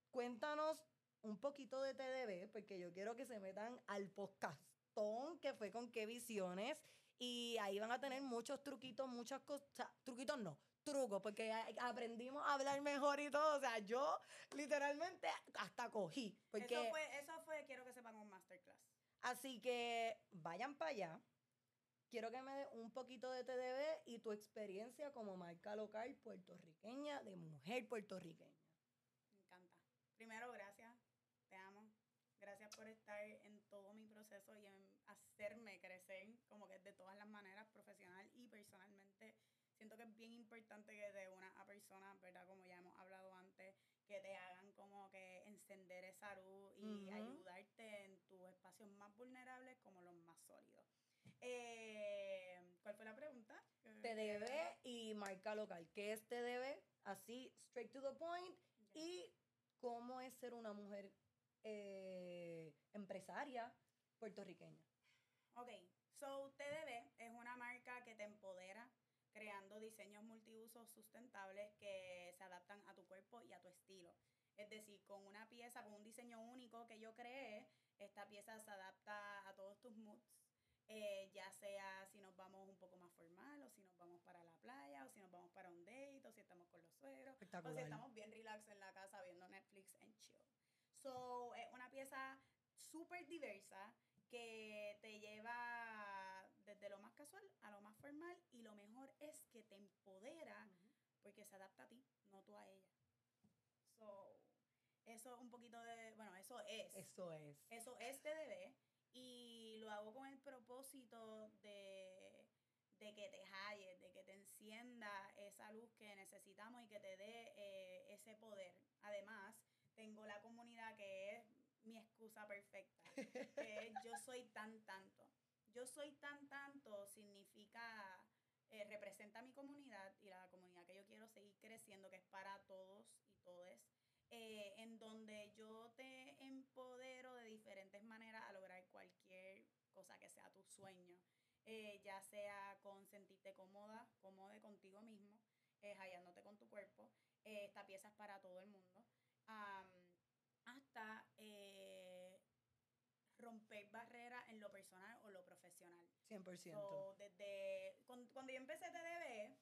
cuéntanos un poquito de TDB, porque yo quiero que se metan al podcastón que fue con qué visiones. Y ahí van a tener muchos truquitos, muchas cosas. Truquitos no, trucos, porque aprendimos a hablar mejor y todo. O sea, yo literalmente hasta cogí. Porque, eso, fue, eso fue, quiero que sepan, un masterclass. Así que vayan para allá. Quiero que me des un poquito de TDB y tu experiencia como marca local puertorriqueña, de mujer puertorriqueña. Me encanta. Primero, gracias. Te amo. Gracias por estar en todo mi proceso y en hacerme crecer como que de todas las maneras, profesional y personalmente siento que es bien importante que de una a persona, ¿verdad? Como ya hemos hablado antes, que te hagan como que encender esa luz y ayudarte en tus espacios más vulnerables como los más sólidos. Eh, ¿Cuál fue la pregunta? TDB y marca local. ¿Qué es TDB? Así, straight to the point. Y cómo es ser una mujer eh, empresaria puertorriqueña. Ok, so TDB es una marca que te empodera creando diseños multiusos sustentables que se adaptan a tu cuerpo y a tu estilo. Es decir, con una pieza, con un diseño único que yo creé, esta pieza se adapta a todos tus moods. Eh, ya sea si nos vamos un poco más formal, o si nos vamos para la playa, o si nos vamos para un date, o si estamos con los suegros, o si estamos bien relax en la casa viendo Netflix en chill. So, es una pieza súper diversa que te lleva desde lo más casual a lo más formal y lo mejor es que te empodera porque se adapta a ti, no tú a ella. So, eso es un poquito de, bueno, eso es. Eso es. Eso es TDB y lo hago con el de que te halles, de que te encienda esa luz que necesitamos y que te dé eh, ese poder. Además, tengo la comunidad que es mi excusa perfecta, que yo soy tan tanto. Yo soy tan tanto significa, eh, representa a mi comunidad y la comunidad que yo quiero seguir creciendo, que es para todos y todes, eh, en donde yo te empodero de diferentes maneras a lograr cualquier cosa que sea tu sueño. Eh, ya sea con sentirte cómoda, cómoda contigo mismo, hallándote con tu cuerpo. esta pieza es para todo el mundo hasta eh, romper barreras en lo personal o lo profesional. 100%. desde cuando, yo empecé TDB,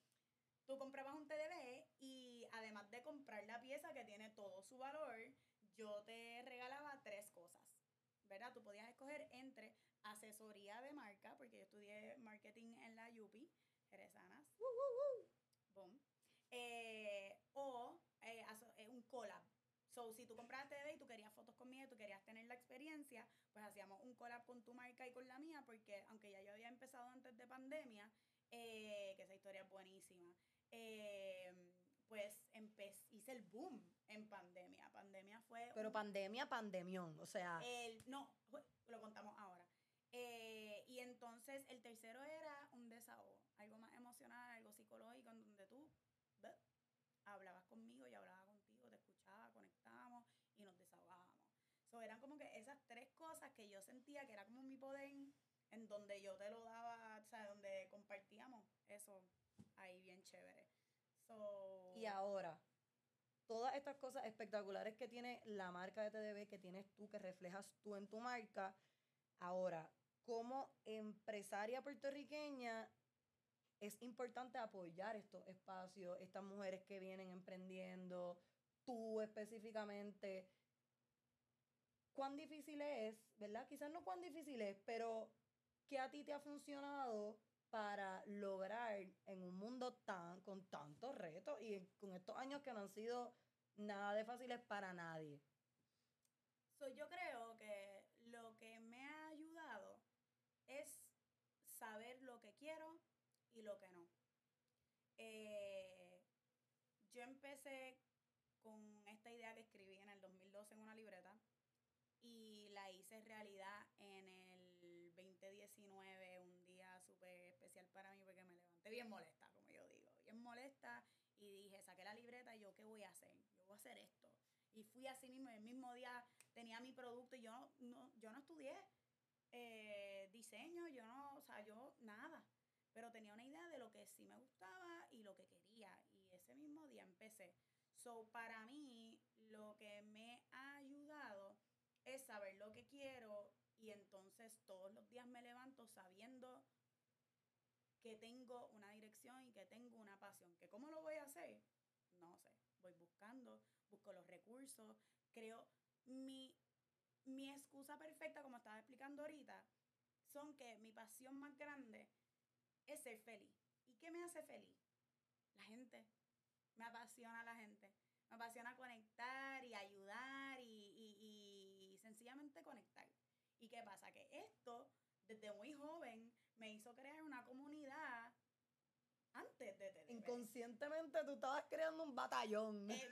tú comprabas un TDB y además de comprar la pieza que tiene todo su valor, yo te regalaba tres cosas. ¿Verdad? Tú podías escoger entre asesoría de marca, porque yo estudié marketing en la UPI, Jerezanas. Boom. Eh, o eh, un collab So, si tú compraste TV y tú querías fotos conmigo y tú querías tener la experiencia, pues hacíamos un collab con tu marca y con la mía, porque aunque ya yo había empezado antes de pandemia, eh, que esa historia es buenísima, eh, pues hice el boom en pandemia. Pandemia fue... Pero pandemia, pandemión, o sea... El, no, lo contamos ahora. Eh, y entonces el tercero era un desahogo, algo más emocional, algo psicológico, en donde tú hablabas conmigo y hablabas contigo, te escuchaba, conectábamos y nos desahogábamos. So, eran como que esas tres cosas que yo sentía que era como mi poder, en donde yo te lo daba, o sea, donde compartíamos eso ahí bien chévere. So, y ahora, todas estas cosas espectaculares que tiene la marca de TDB, que tienes tú, que reflejas tú en tu marca, ahora, como empresaria puertorriqueña, es importante apoyar estos espacios, estas mujeres que vienen emprendiendo, tú específicamente. ¿Cuán difícil es, verdad? Quizás no cuán difícil es, pero ¿qué a ti te ha funcionado para lograr en un mundo tan con tantos retos y con estos años que no han sido nada de fáciles para nadie? So, yo creo que lo que me ha ayudado es saber lo quiero y lo que no. Eh, yo empecé con esta idea que escribí en el 2012 en una libreta y la hice realidad en el 2019, un día súper especial para mí porque me levanté bien molesta, como yo digo, bien molesta y dije, saqué la libreta y yo, ¿qué voy a hacer? Yo voy a hacer esto. Y fui así mismo, el mismo día tenía mi producto y yo no, yo no estudié eh, diseño, yo no, o sea, yo nada, pero tenía una idea de lo que sí me gustaba y lo que quería y ese mismo día empecé. So, para mí, lo que me ha ayudado es saber lo que quiero y entonces todos los días me levanto sabiendo que tengo una dirección y que tengo una pasión. ¿Que ¿Cómo lo voy a hacer? No sé. Voy buscando, busco los recursos, creo mi, mi excusa perfecta, como estaba explicando ahorita, son que mi pasión más grande es ser feliz. ¿Y qué me hace feliz? La gente. Me apasiona la gente. Me apasiona conectar y ayudar y, sencillamente conectar. ¿Y qué pasa? Que esto, desde muy joven, me hizo crear una comunidad antes de TDP. Inconscientemente tú estabas creando un batallón. Eh,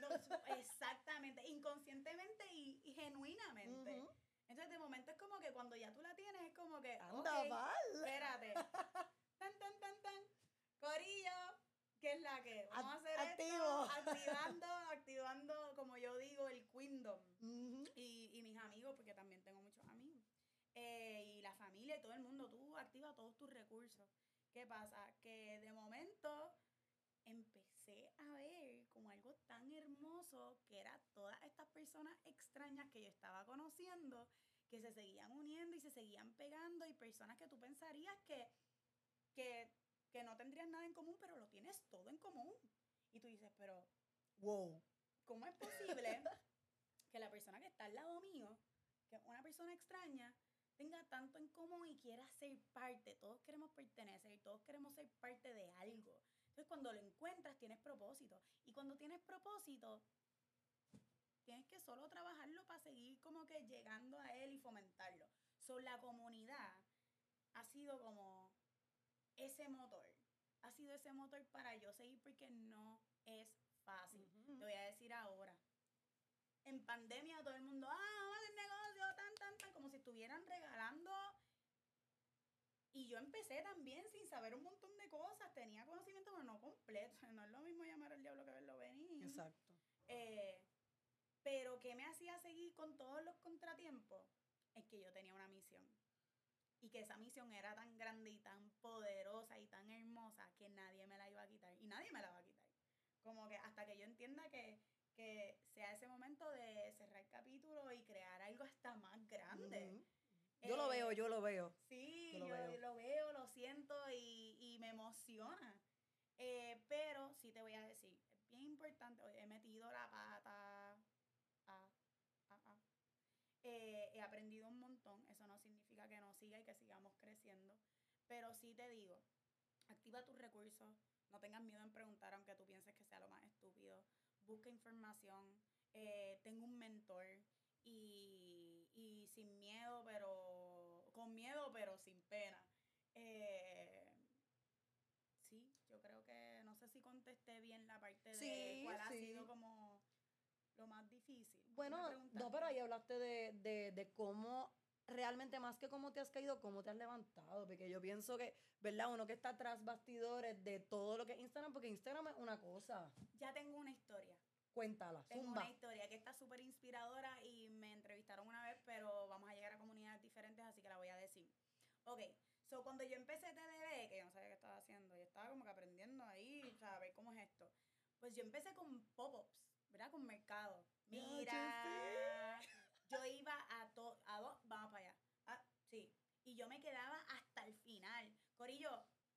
exactamente, inconscientemente y, genuinamente. Entonces, de momento es como que cuando ya tú la tienes, es como que. Anda, mal. Espérate. tan, tan, tan, tan. Corillo, ¿qué es la que? Vamos a hacer Activo. esto. Activando, activando, como yo digo, el Queendom. y, y mis amigos, porque también tengo muchos amigos. Eh, y la familia y todo el mundo, tú activa todos tus recursos. ¿Qué pasa? Que de momento empecé a ver como algo tan hermoso que era todas estas personas extrañas que yo estaba conociendo, que se seguían uniendo y se seguían pegando y personas que tú pensarías que, que, que no tendrían nada en común, pero lo tienes todo en común. Y tú dices, pero, wow, ¿cómo es posible que la persona que está al lado mío, que es una persona extraña, tenga tanto en común y quiera ser parte. Todos queremos pertenecer, todos queremos ser parte de algo. Entonces, cuando lo encuentras, tienes propósito. Y cuando tienes propósito, tienes que solo trabajarlo para seguir como que llegando a él y fomentarlo. So, la comunidad ha sido como ese motor. Ha sido ese motor para yo seguir porque no es fácil. Te voy a decir ahora. En pandemia todo el mundo, ah, vamos a hacer negocio, tan, tan, tan, como si estuvieran regalando y yo empecé también sin saber un montón de cosas. Tenía conocimiento, pero no completo. No es lo mismo llamar al diablo que verlo venir. Exacto. Eh, pero ¿qué me hacía seguir con todos los contratiempos? Es que yo tenía una misión. Y que esa misión era tan grande y tan poderosa y tan hermosa que nadie me la iba a quitar. Y nadie me la va a quitar. Como que hasta que yo entienda que, sea ese momento de cerrar el capítulo y crear algo hasta más grande. Yo lo veo, yo lo veo. Sí, yo lo, veo. lo, siento y, me emociona. Eh, pero sí te voy a decir, es bien importante, he metido la pata. Eh, he aprendido un montón, eso no significa que no siga y que sigamos creciendo, pero sí te digo, activa tus recursos, no tengas miedo en preguntar aunque tú pienses que sea lo más estúpido, busca información, eh, tengo un mentor, y, sin miedo, pero con miedo, pero sin pena. Eh, sí, yo creo que no sé si contesté bien la parte de cuál ha sido como lo más difícil. Bueno, no, pero ahí hablaste de, de, cómo realmente más que cómo te has caído, cómo te has levantado, porque yo pienso que, ¿verdad? Uno que está tras bastidores de todo lo que es Instagram, porque Instagram es una cosa. Ya tengo una historia. Cuéntala. Tengo una historia que está súper inspiradora y me entrevistaron una vez, pero vamos a llegar a comunidades diferentes, así que la voy a decir. Ok, so cuando yo empecé TDB, que yo no sabía qué estaba haciendo, yo estaba como que aprendiendo ahí, o sea, a ver cómo es esto. Pues yo empecé con pop-ups, ¿verdad? Con mercado. Mira, yo iba a, dos, vamos para allá. Ah, sí. Y yo me quedaba hasta el final. Corillo,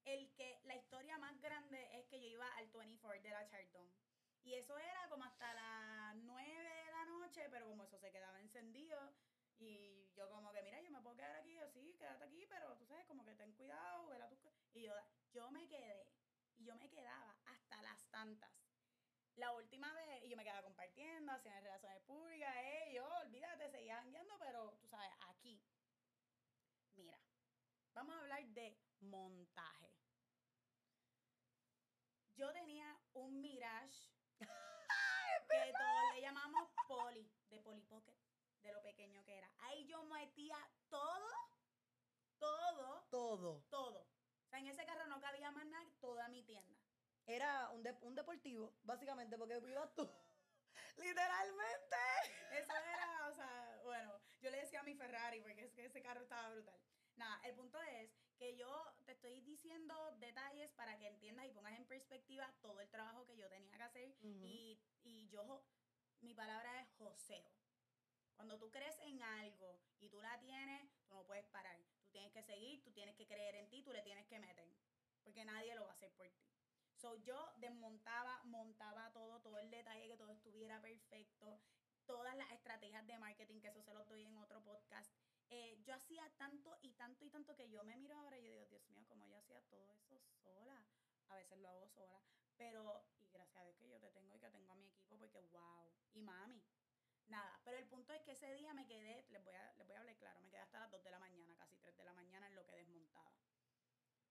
el que, la historia más grande es que yo iba al 24 de la Chardon y eso era como hasta las 9 de la noche, pero como eso se quedaba encendido. Y yo como que, mira, yo me puedo quedar aquí, así, quédate aquí, pero tú sabes, como que ten cuidado, Y yo, yo me quedé, y yo me quedaba hasta las tantas. La última vez, y yo me quedaba compartiendo, haciendo relaciones públicas, eh, yo, olvídate, seguía guiando, pero tú sabes, aquí. Mira, vamos a hablar de montaje. Yo tenía un Mirage que todos le llamamos Poli, de Poli Pocket, de lo pequeño que era. Ahí yo metía todo, todo, todo, todo. O sea, en ese carro no cabía más nada, toda mi tienda. Era un, un deportivo, básicamente, porque ibas tú. Literalmente. Eso era, o sea, bueno, yo le decía a mi Ferrari porque es que ese carro estaba brutal. Nada, el punto es que yo te estoy diciendo detalles para que entiendas y pongas en perspectiva todo el trabajo que yo tenía que hacer. y, y yo, mi palabra es joseo. Cuando tú crees en algo y tú la tienes, tú no puedes parar. Tú tienes que seguir, tú tienes que creer en ti, tú le tienes que meter. Porque nadie lo va a hacer por ti. So, yo desmontaba, montaba todo, todo el detalle, que todo estuviera perfecto, todas las estrategias de marketing, que eso se los doy en otro podcast. Eh, yo hacía tanto y tanto y tanto que yo me miro ahora y yo digo, Dios mío, como yo hacía todo eso sola. A veces lo hago sola, pero, y gracias a Dios que yo te tengo y que tengo a mi equipo, porque wow, y mami. Nada, pero el punto es que ese día me quedé, les voy a, les voy a hablar claro, me quedé hasta las 2 de la mañana, casi 3 de la mañana en lo que desmontaba.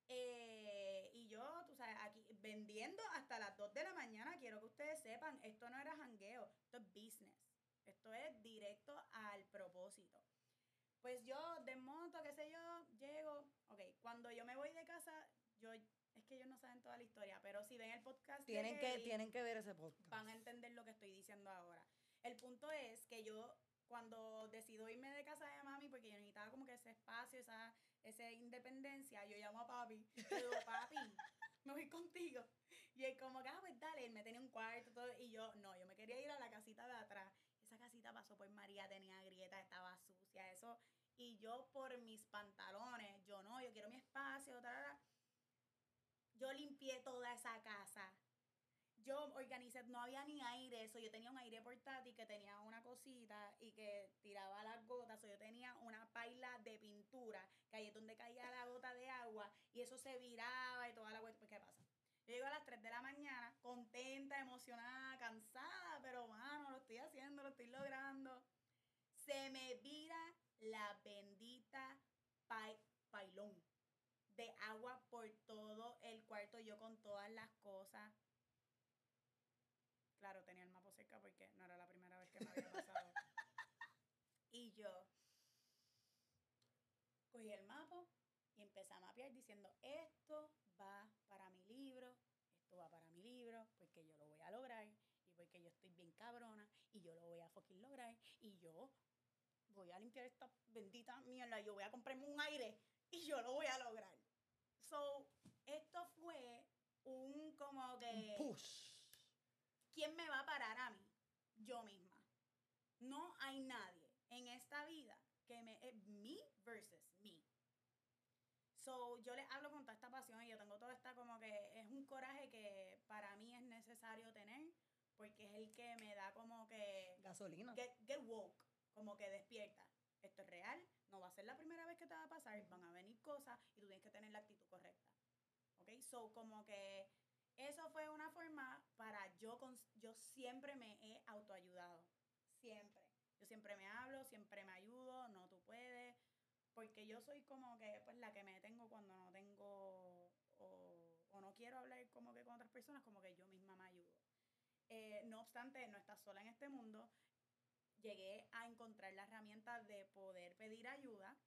Eh, y yo, tú sabes, aquí vendiendo hasta las 2 de la mañana, quiero que ustedes sepan, esto no era jangueo, esto es business. Esto es directo al propósito. Pues yo desmonto, qué sé yo, llego. Ok, cuando yo me voy de casa, yo es que ellos no saben toda la historia, pero si ven el podcast. Tienen, que, tienen que ver ese podcast. Van a entender lo que estoy diciendo ahora. El punto es que yo, cuando decido irme de casa de mami, porque yo necesitaba como que ese espacio, esa, esa independencia, yo llamo a papi. Y digo, papi, me voy contigo. Y él como que, ah, pues dale, él me tenía un cuarto todo, y yo, no, yo me quería ir a la casita de atrás. Esa casita pasó por María, tenía grieta, estaba sucia, eso. Y yo por mis pantalones, yo no, yo quiero mi espacio, Yo limpié toda esa casa. Yo organicé, no había ni aire, eso yo tenía un aire portátil que tenía una cosita y que tiraba las gotas, o yo tenía una paila de pintura, que ahí es donde caía la gota de agua y eso se viraba y toda la vuelta. Pues, ¿qué pasa? Yo llego a las 3 de la mañana, contenta, emocionada, cansada, pero mano, lo estoy haciendo, lo estoy logrando. Se me vira la bendita pailón de agua por todo el cuarto, yo con todas las cosas. Claro, tenía el mapa cerca porque no era la primera vez que me había pasado. y yo cogí el mapa y empecé a mapear diciendo, esto va para mi libro, esto va para mi libro, porque yo lo voy a lograr y porque yo estoy bien cabrona y yo lo voy a fucking lograr y yo voy a limpiar esta bendita mierda, yo voy a comprarme un aire y yo lo voy a lograr. So, esto fue un como que... push. ¿Quién me va a parar a mí? Yo misma. No hay nadie en esta vida que me... Es me versus me. So, yo les hablo con toda esta pasión y yo tengo toda esta como que es un coraje que para mí es necesario tener porque es el que me da como que... Gasolina. Get, get woke, como que despierta. Esto es real, no va a ser la primera vez que te va a pasar, van a venir cosas y tú tienes que tener la actitud correcta. ¿Ok? So, como que eso fue una forma para yo, yo siempre me he autoayudado. Siempre. Yo siempre me hablo, siempre me ayudo, no tú puedes porque yo soy como que pues la que me tengo cuando no tengo o, no quiero hablar como que con otras personas, como que yo misma me ayudo. Eh, no obstante, no estás sola en este mundo. Llegué a encontrar la herramienta de poder pedir ayuda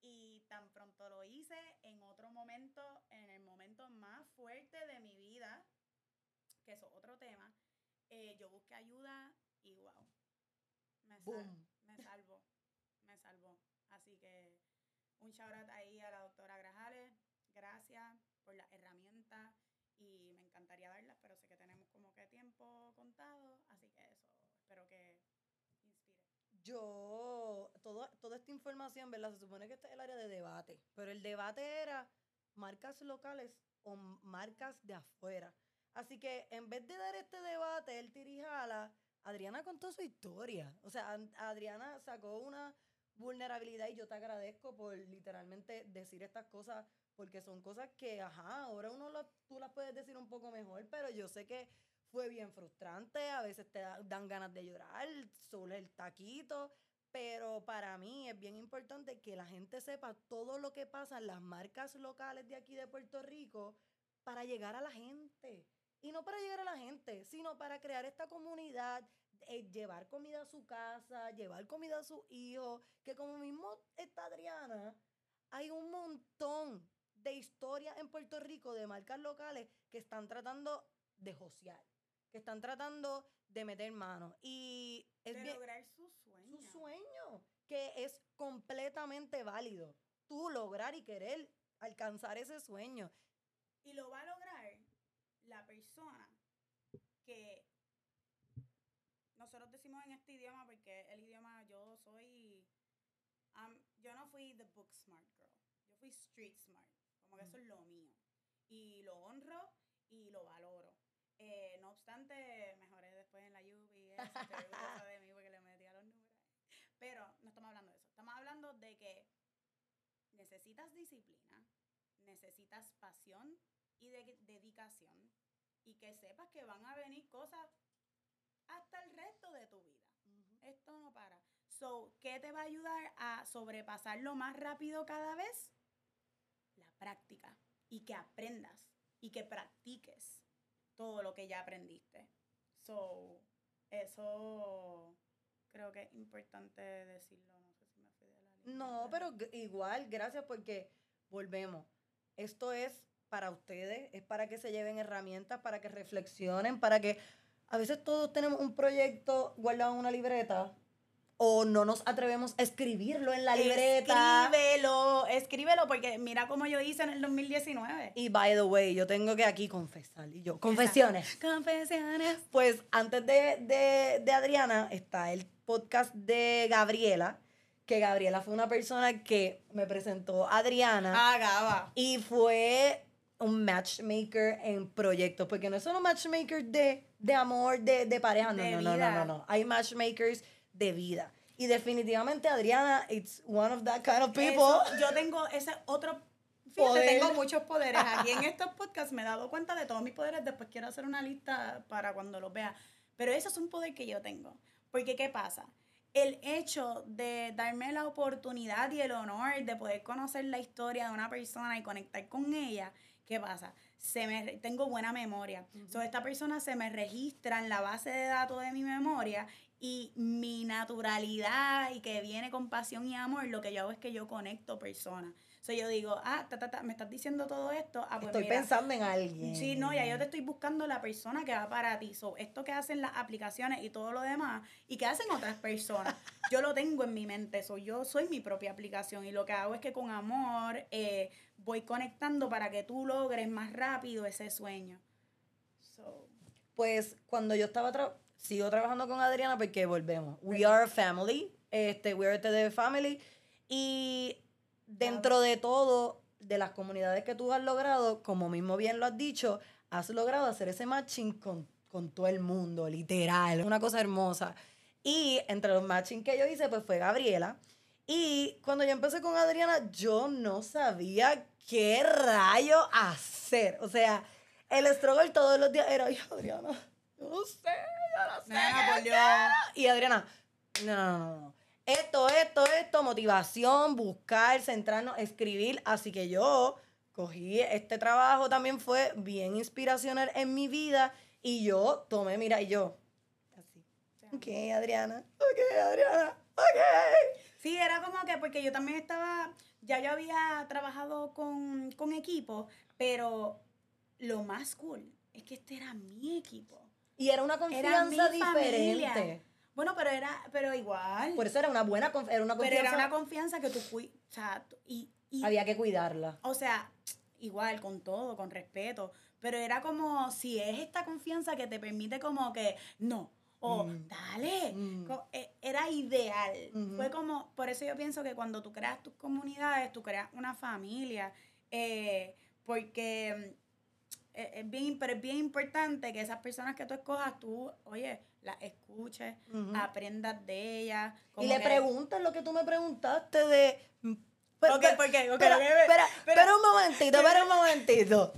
y tan pronto lo hice en otro momento, en el momento más fuerte de mi vida, que es otro tema, eh, yo busqué ayuda y wow, me, me salvó, me salvó. Así que un shout out ahí a la doctora Grajales. Gracias por la herramienta y me encantaría darlas, pero sé que tenemos como que tiempo contado, así que eso, espero que inspire. Yo, todo, toda esta información, ¿verdad? Se supone que este es el área de debate, pero el debate era marcas locales o marcas de afuera. Así que en vez de dar este debate, el tirijala, Adriana contó su historia. O sea, Adriana sacó una vulnerabilidad y yo te agradezco por literalmente decir estas cosas porque son cosas que, ajá, ahora uno tú las puedes decir un poco mejor, pero yo sé que fue bien frustrante, a veces te dan ganas de llorar, solo el taquito, Pero para mí es bien importante que la gente sepa todo lo que pasa en las marcas locales de aquí de Puerto Rico para llegar a la gente. Y no para llegar a la gente, sino para crear esta comunidad, eh, llevar comida a su casa, llevar comida a sus hijos, que como mismo está Adriana, hay un montón de historias en Puerto Rico de marcas locales que están tratando de josear, que están tratando de meter mano. Y es de lograr su sueño. Su sueño, que es completamente válido. Tú lograr y querer alcanzar ese sueño. Y lo va a lograr la persona que nosotros decimos en este idioma porque el idioma yo soy yo no fui the book smart girl. Yo fui street smart. Como que eso es lo mío. Y lo honro y lo valoro. Eh, no obstante mejoré después en la UBI y eso de mí porque le metí a los números pero no estamos hablando de eso. Estamos hablando de que necesitas disciplina necesitas pasión y de dedicación y que sepas que van a venir cosas hasta el resto de tu vida. Esto no para. So, ¿qué te va a ayudar a sobrepasarlo más rápido cada vez? La práctica. Y que aprendas y que practiques todo lo que ya aprendiste. So, eso creo que es importante decirlo. No sé si me fui de la línea. No, pero igual, gracias porque volvemos. Esto es para ustedes, es para que se lleven herramientas, para que reflexionen, para que a veces todos tenemos un proyecto guardado en una libreta o no nos atrevemos a escribirlo en la libreta. Escríbelo, escríbelo, porque mira cómo yo hice en el 2019. Y by the way, yo tengo que aquí confesar, y yo, confesiones. Confesiones. Pues antes de, de Adriana está el podcast de Gabriela, que Gabriela fue una persona que me presentó a Adriana. Ah, Gaba. Y fue un matchmaker en proyectos, porque no es solo matchmaker de, de amor, de, de pareja, no, no, no, no, no, no, hay matchmakers de vida. Y definitivamente Adriana, it's one of that kind of people. yo tengo ese otro Fíjate, tengo muchos poderes. Aquí en estos podcasts me he dado cuenta de todos mis poderes. Después quiero hacer una lista para cuando los vea. Pero eso es un poder que yo tengo. Porque, ¿qué pasa? El hecho de darme la oportunidad y el honor de poder conocer la historia de una persona y conectar con ella ¿Qué pasa? Se me, tengo buena memoria. esta persona se me registra en la base de datos de mi memoria y mi naturalidad y que viene con pasión y amor, lo que yo hago es que yo conecto personas. So, yo digo, ah, ta, ta, ta, me estás diciendo todo esto. Ah, pues estoy pensando en alguien. Sí, no, ya yo te estoy buscando la persona que va para ti. So, esto que hacen las aplicaciones y todo lo demás, y que hacen otras personas, yo lo tengo en mi mente. So, yo soy mi propia aplicación y lo que hago es que con amor eh, voy conectando para que tú logres más rápido ese sueño. Pues cuando yo estaba, sigo trabajando con Adriana porque volvemos. We are a family. Este, we are the family. Y dentro de todo, de las comunidades que tú has logrado, como mismo bien lo has dicho, has logrado hacer ese matching con, con todo el mundo, literal. Una cosa hermosa. Y entre los matching que yo hice, pues fue Gabriela. Y cuando yo empecé con Adriana, yo no sabía qué rayo hacer. O sea, el struggle todos los días era, Adriana, yo no sé, yo no sé. Y Adriana, no, no, no. Esto, esto, esto, motivación, buscar, centrarnos, escribir. Así que yo cogí este trabajo, también fue bien inspiracional en mi vida. Y yo tomé, mira, y yo, así. Ok, Adriana, ok, Adriana, ok. Sí, era como que, porque yo también estaba ya yo había trabajado con, con equipo, pero lo más cool es que este era mi equipo. Y era una confianza diferente. Bueno, pero era, pero igual. Por eso era una buena era una confianza. Pero era una confianza que tú fui, o sea, y, y, había que cuidarla. O sea, igual, con todo, con respeto. Pero era como si es esta confianza que te permite como que, no, o mm. dale, mm. E, era ideal. Fue como, por eso yo pienso que cuando tú creas tus comunidades, tú creas una familia, eh, porque mm, e, es bien, pero es bien importante que esas personas que tú escojas, tú, oye, las escuches, aprendas de ellas. Y le preguntas lo que tú me preguntaste de... Pero, okay, ¿por qué? espera, espera, un momentito, espera un momentito.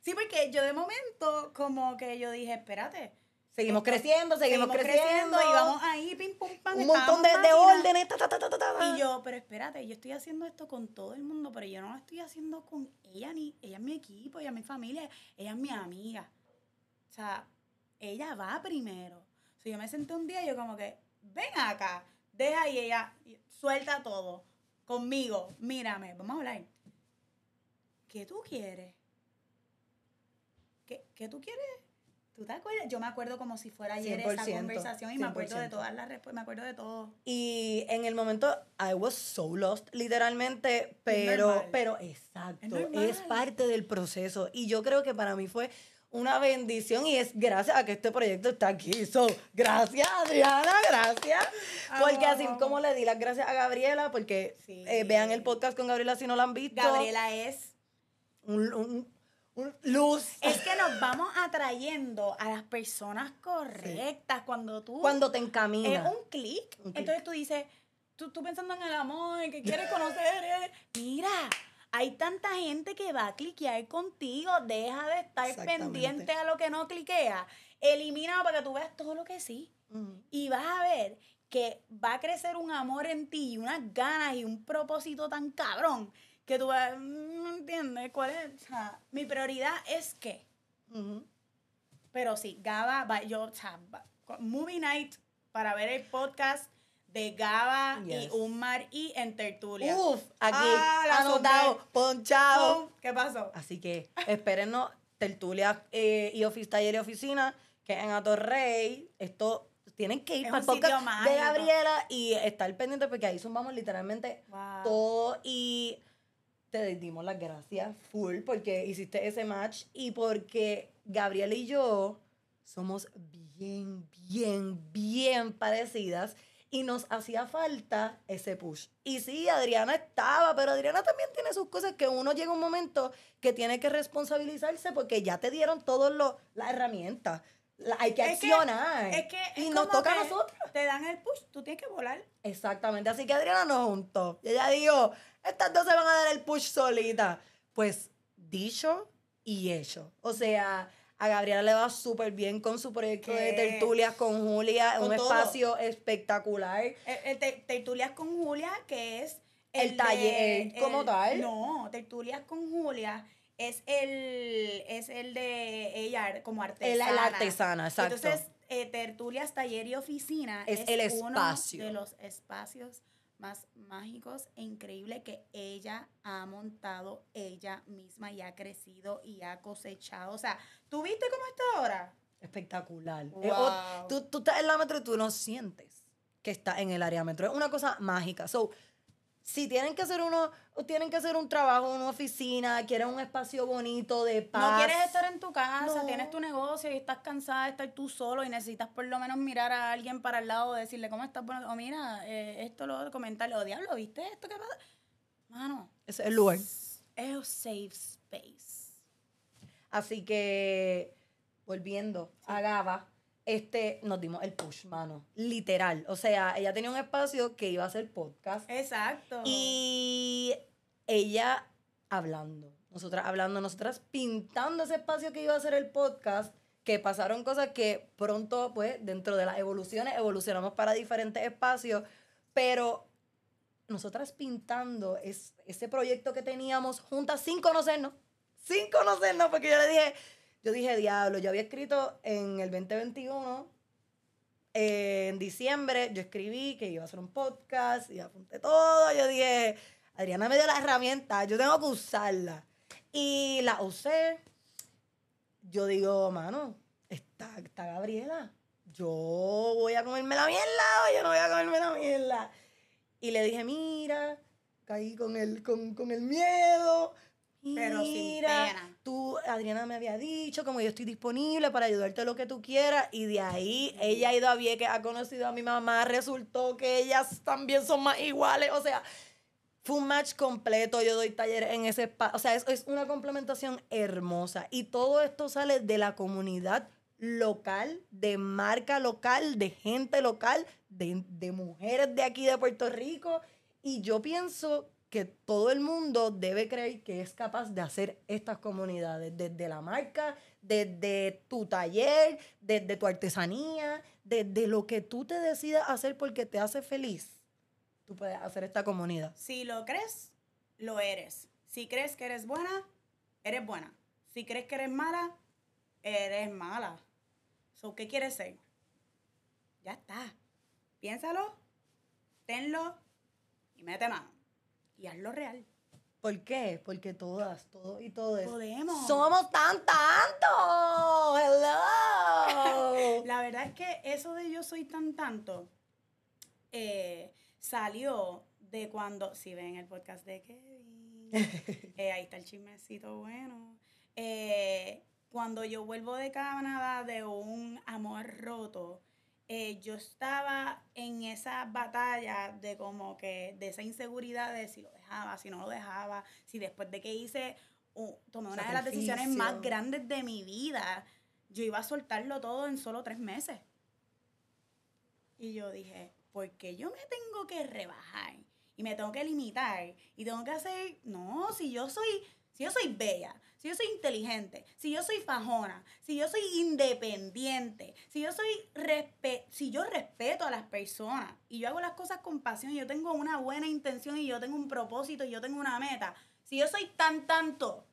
Sí, porque yo de momento como que yo dije, espérate, Seguimos creciendo, seguimos, creciendo. Y vamos ahí, pim, pum, pam. Un montón de, de órdenes. Ta, ta, ta, y yo, pero espérate, yo estoy haciendo esto con todo el mundo, pero yo no lo estoy haciendo con ella ni. Ella es mi equipo, ella es mi familia, ella es mi amiga. O sea, ella va primero. Yo me senté un día y yo, como que, ven acá, deja ahí ella, suelta todo. Conmigo, mírame, vamos a hablar. ¿Qué tú quieres? ¿Qué, qué tú quieres? ¿Tú te acuerdas? Yo me acuerdo como si fuera ayer esa conversación y me acuerdo de todas las respuestas, me acuerdo de todo. Y en el momento, I was so lost, literalmente, pero, pero exacto, es, parte del proceso. Y yo creo que para mí fue una bendición y es gracias a que este proyecto está aquí. So, gracias Adriana, gracias. Porque así como le di las gracias a Gabriela, porque eh, vean el podcast con Gabriela si no lo han visto. Gabriela es un luz. Es que nos vamos atrayendo a las personas correctas cuando tú... Cuando te encaminas. Es un clic. Entonces tú dices, tú, tú pensando en el amor, que quieres conocer. Eh, mira, hay tanta gente que va a cliquear contigo. Deja de estar pendiente a lo que no cliquea. Elimina para que tú veas todo lo que sí. Y vas a ver que va a crecer un amor en ti y unas ganas y un propósito tan cabrón que tú vas, mm, no entiendes cuál es. O sea, mi prioridad es que. Pero sí, Gaba, yo, o sea, movie night para ver el podcast de Gaba y Umar y en tertulia. Uf, aquí ah, anotado, ponchado. ¿Qué pasó? Así que espérenos tertulia eh, y ofici taller y oficina que en Atorrey. Esto tienen que ir para el podcast de Gabriela y estar pendiente porque ahí sumamos literalmente todo y te dimos las gracias full porque hiciste ese match y porque Gabriel y yo somos bien, bien, bien parecidas y nos hacía falta ese push. Y sí, Adriana estaba, pero Adriana también tiene sus cosas que uno llega un momento que tiene que responsabilizarse porque ya te dieron todas las herramientas. hay que accionar. es que y nos toca a nosotros. Te dan el push, tú tienes que volar. Exactamente. Así que Adriana nos juntó. Y ella dijo, estas dos se van a dar el push solita. Pues dicho y hecho. O sea, a Gabriela le va súper bien con su proyecto de tertulias con Julia, un espacio espectacular. El, tertulias con Julia, que es el, taller como tal. No, tertulias con Julia es el es el de ella como artesana. la artesana, exacto. Entonces, eh, tertulias, taller y oficina es, el espacio. de los espacios más mágicos e increíbles que ella ha montado ella misma y ha crecido y ha cosechado. O sea, ¿tú viste cómo está ahora? Espectacular. tú, tú estás en la metro y tú no sientes que está en el área metro. Es una cosa mágica. So, si tienen que hacer uno, tienen que hacer un trabajo, una oficina, quieren un espacio bonito de paz. No quieres estar en tu casa, tienes tu negocio y estás cansada de estar tú solo y necesitas por lo menos mirar a alguien para el lado, decirle cómo estás, bueno, o mira, eh, esto lo comentarle, o diablo, ¿viste esto qué pasa? Mano. es el lugar. Es un safe space. Así que, volviendo a Gaba este, nos dimos el push, mano. Literal. O sea, ella tenía un espacio que iba a ser podcast. Exacto. Y ella hablando. Nosotras hablando, nosotras pintando ese espacio que iba a ser el podcast. Que pasaron cosas que pronto, pues, dentro de las evoluciones, evolucionamos para diferentes espacios. Pero nosotras pintando es, ese proyecto que teníamos juntas sin conocernos. Sin conocernos, porque yo le dije, yo dije, diablo, yo había escrito en el 2021, en diciembre, yo escribí que iba a hacer un podcast y apunté todo. Yo dije, Adriana me dio la herramienta, yo tengo que usarla. Y la usé. Yo digo, mano, está, está Gabriela. Yo voy a comerme la mierda o yo no voy a comerme la mierda. Y le dije, mira, caí con el, con, con el miedo pero Mira, tú, Adriana me había dicho, como yo estoy disponible para ayudarte lo que tú quieras. Y de ahí ella ha ido a Vieques, ha conocido a mi mamá, resultó que ellas también son más iguales. O sea, fue un match completo. Yo doy talleres en ese espacio. O sea, es, es una complementación hermosa. Y todo esto sale de la comunidad local, de marca local, de gente local, de, de mujeres de aquí de Puerto Rico. Y yo pienso que todo el mundo debe creer que es capaz de hacer estas comunidades, desde la marca, desde tu taller, desde tu artesanía, desde lo que tú te decidas hacer porque te hace feliz, tú puedes hacer esta comunidad. Si lo crees, lo eres. Si crees que eres buena, eres buena. Si crees que eres mala, eres mala. So, ¿Qué quieres ser? Ya está. Piénsalo, tenlo y mete mano. Y hazlo real. ¿Por qué? Porque todas, todos y todos. Podemos. Somos tan tanto. Hello. La verdad es que eso de yo soy tan tanto eh, salió de cuando, si ven el podcast de Kevin, eh, ahí está el chismecito bueno. Eh, cuando yo vuelvo de Canadá de un amor roto, eh, yo estaba en esa batalla de como que, de esa inseguridad de si lo dejaba, si no lo dejaba, si después de que hice, tomé una de las decisiones más grandes de mi vida, yo iba a soltarlo todo en solo tres meses. Y yo dije, ¿por qué yo me tengo que rebajar? Y me tengo que limitar. Y tengo que hacer, no, si yo soy, si yo soy bella, si yo soy inteligente, si yo soy fajona, si yo soy independiente, si yo soy si yo respeto a las personas y yo hago las cosas con pasión y yo tengo una buena intención y yo tengo un propósito y yo tengo una meta, si yo soy tan tanto,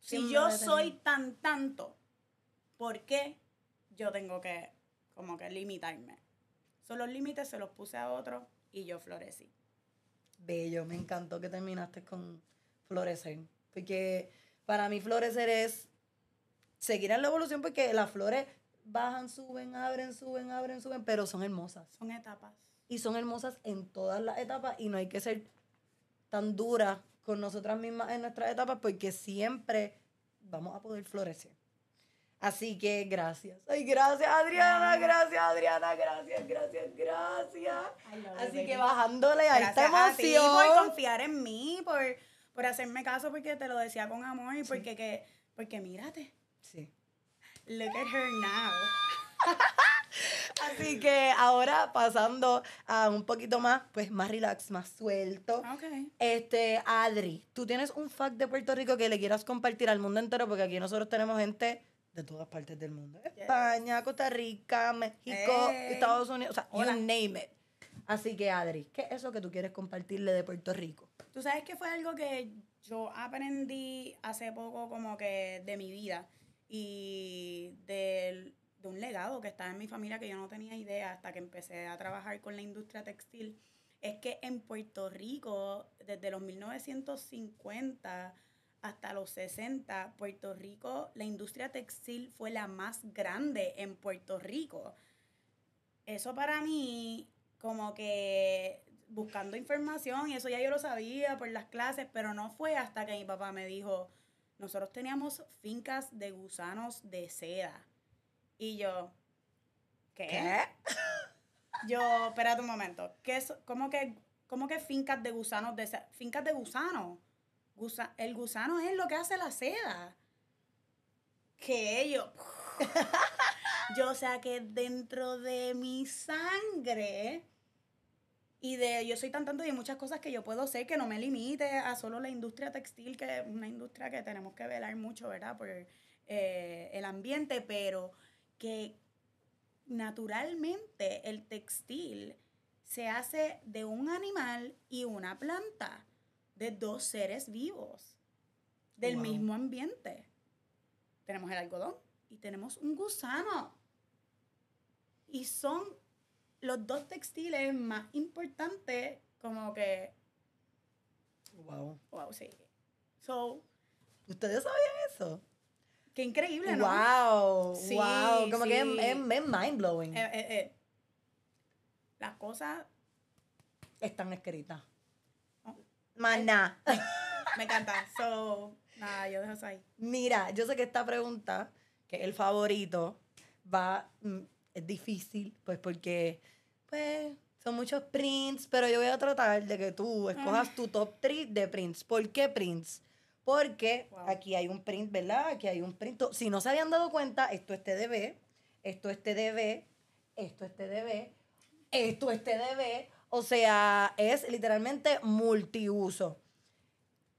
si yo soy tan tanto, ¿por qué yo tengo que como que limitarme? Son los límites se los puse a otro y yo florecí. Bello, me encantó que terminaste con florecer. Porque para mí florecer es seguir en la evolución porque las flores bajan, suben, abren, suben, abren, suben, pero son hermosas. Son etapas. Y son hermosas en todas las etapas y no hay que ser tan duras con nosotras mismas en nuestras etapas porque siempre vamos a poder florecer. Así que gracias. Ay, gracias Adriana, gracias Adriana, gracias, gracias, gracias. Así que bajándole a esta emoción. por confiar en mí, por por hacerme caso porque te lo decía con amor y porque que, porque mírate. Sí. Look at her now. Así que ahora pasando a un poquito más, pues más relax, más suelto. Okay. Este, Adri, tú tienes un fact de Puerto Rico que le quieras compartir al mundo entero, porque aquí nosotros tenemos gente de todas partes del mundo. España, Costa Rica, México, Estados Unidos, o sea, you name it. Así que, Adri, ¿qué es eso que tú quieres compartirle de Puerto Rico? Tú sabes que fue algo que yo aprendí hace poco como que de mi vida y de, de un legado que estaba en mi familia que yo no tenía idea hasta que empecé a trabajar con la industria textil. Es que en Puerto Rico, desde los 1950 hasta los 60, Puerto Rico, la industria textil fue la más grande en Puerto Rico. Eso para mí como que buscando información y eso ya yo lo sabía por las clases, pero no fue hasta que mi papá me dijo, nosotros teníamos fincas de gusanos de seda. Y yo, ¿qué? Yo, espérate un momento, ¿qué es, cómo, que, ¿cómo que fincas de gusanos de seda? Fincas de gusanos. el gusano es lo que hace la seda. Que yo... yo saqué dentro de mi sangre y de yo soy tan tanto y hay muchas cosas que yo puedo hacer que no me limite a solo la industria textil, que es una industria que tenemos que velar mucho, ¿verdad? Por eh, el ambiente, pero que naturalmente el textil se hace de un animal y una planta, de dos seres vivos, del mismo ambiente. Tenemos el algodón y tenemos un gusano. Y son los dos textiles más importantes, como que. Wow. Wow, sí. So. ¿Ustedes sabían eso? Qué increíble, ¿no? Wow. Sí, wow. Como que es, mind blowing. Eh, eh, eh. Las cosas. Están escritas. Oh. Más nada. Me encanta. So, nada, yo dejo eso ahí. Mira, yo sé que esta pregunta, que es el favorito, va mm, es difícil, pues porque, pues, son muchos prints, pero yo voy a tratar de que tú escojas tu top 3 de prints. ¿Por qué prints? Porque aquí hay un print, ¿verdad? Aquí hay un print. Si no se habían dado cuenta, esto es TDB, esto es TDB, esto es TDB, esto es TDB. O sea, es literalmente multiuso.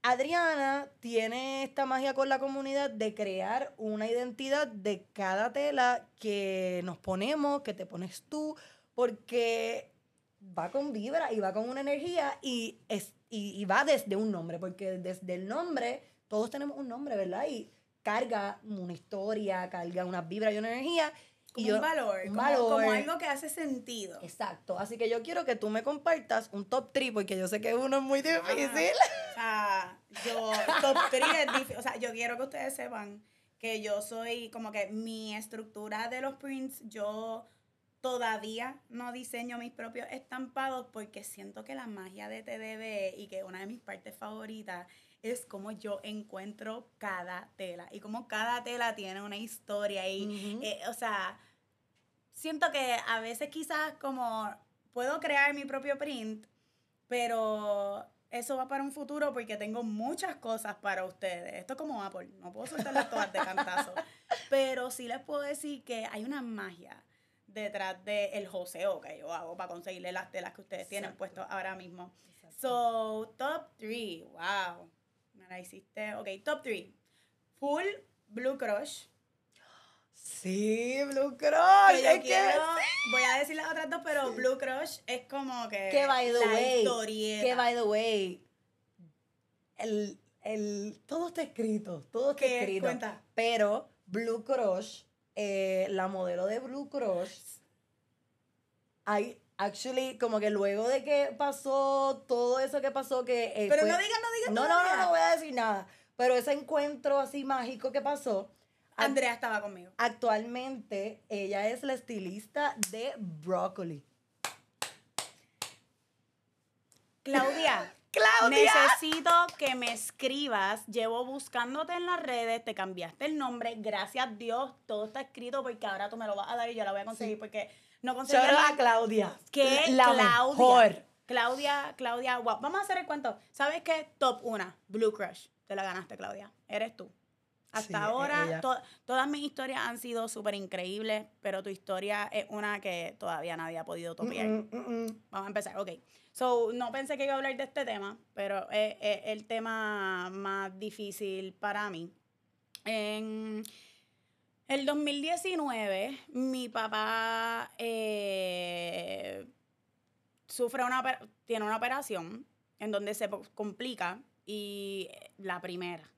Adriana tiene esta magia con la comunidad de crear una identidad de cada tela que nos ponemos, que te pones tú, porque va con vibra y va con una energía y, es, y, va desde un nombre, porque desde el nombre, todos tenemos un nombre, ¿verdad? Y carga una historia, carga una vibra y una energía. Como un valor, un como, valor. como algo que hace sentido. Exacto. Así que yo quiero que tú me compartas un top 3, porque yo sé que uno es muy difícil. o sea, yo, top 3 es difícil. O sea, yo quiero que ustedes sepan que yo soy como que mi estructura de los prints, yo todavía no diseño mis propios estampados porque siento que la magia de TDB y que una de mis partes favoritas es como yo encuentro cada tela y como cada tela tiene una historia y, eh, o sea, siento que a veces quizás como puedo crear mi propio print, pero eso va para un futuro porque tengo muchas cosas para ustedes. Esto es como Apple, no puedo soltarlas todas de cantazo, pero sí les puedo decir que hay una magia detrás del el joseo que yo hago para conseguirle las telas que ustedes tienen puestos ahora mismo. So, top 3, wow la hiciste. Ok, top 3. Full Blue Crush. Sí, Blue Crush. Que quiero, Voy a decir las otras dos, pero Blue Crush es como que. Que by the way. Que by the way. El, el, todo está escrito. Todo está escrito. Cuenta. Pero Blue Crush, eh, la modelo de Blue Crush, hay actually, como que luego de que pasó todo eso que pasó, que. Eh, Pero no digas, no digas. No, no, no, no voy a decir nada. Pero ese encuentro así mágico que pasó. Andrea estaba conmigo. Actualmente, ella es la estilista de Broccoli. Claudia. Claudia. Necesito que me escribas. Llevo buscándote en las redes, te cambiaste el nombre. Gracias a Dios, todo está escrito porque ahora tú me lo vas a dar y yo la voy a conseguir porque no conseguía. a Claudia. ¿Qué? La Claudia. Mejor. Claudia, Claudia, wow. Vamos a hacer el cuento. ¿Sabes qué? Top 1, Blue Crush. Te la ganaste, Claudia. Eres tú. Hasta ahora, todas mis historias han sido súper increíbles, pero tu historia es una que todavía nadie ha podido topiar. Vamos a empezar. Ok. So, no pensé que iba a hablar de este tema, pero es, es el tema más difícil para mí. En el 2019, mi papá eh, sufre una, tiene una operación en donde se complica y la primera.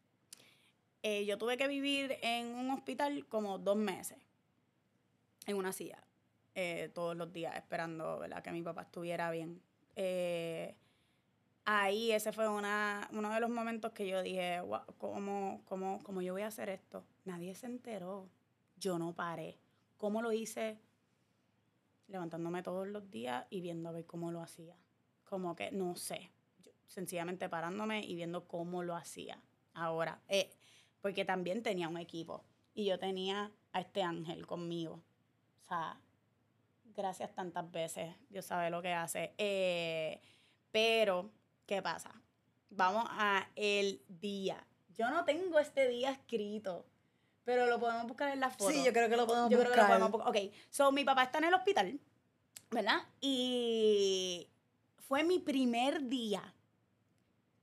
Eh, yo tuve que vivir en un hospital como dos meses, en una silla, eh, todos los días, esperando que mi papá estuviera bien. ahí ese fue una, uno de los momentos que yo dije, ¿cómo, cómo, ¿cómo yo voy a hacer esto? Nadie se enteró yo no paré. ¿Cómo lo hice? Levantándome todos los días y viendo a ver cómo lo hacía. Como que, no sé, sencillamente parándome y viendo cómo lo hacía. Ahora, eh, porque también tenía un equipo y yo tenía a este ángel conmigo. O sea, gracias tantas veces, Dios sabe lo que hace. Eh, pero, ¿qué pasa? Vamos a el día. Yo no tengo este día escrito. Pero lo podemos buscar en la foto. Sí, yo creo que lo podemos buscar. Yo creo que lo podemos buscar. Ok, so mi papá está en el hospital, ¿verdad? Y fue mi primer día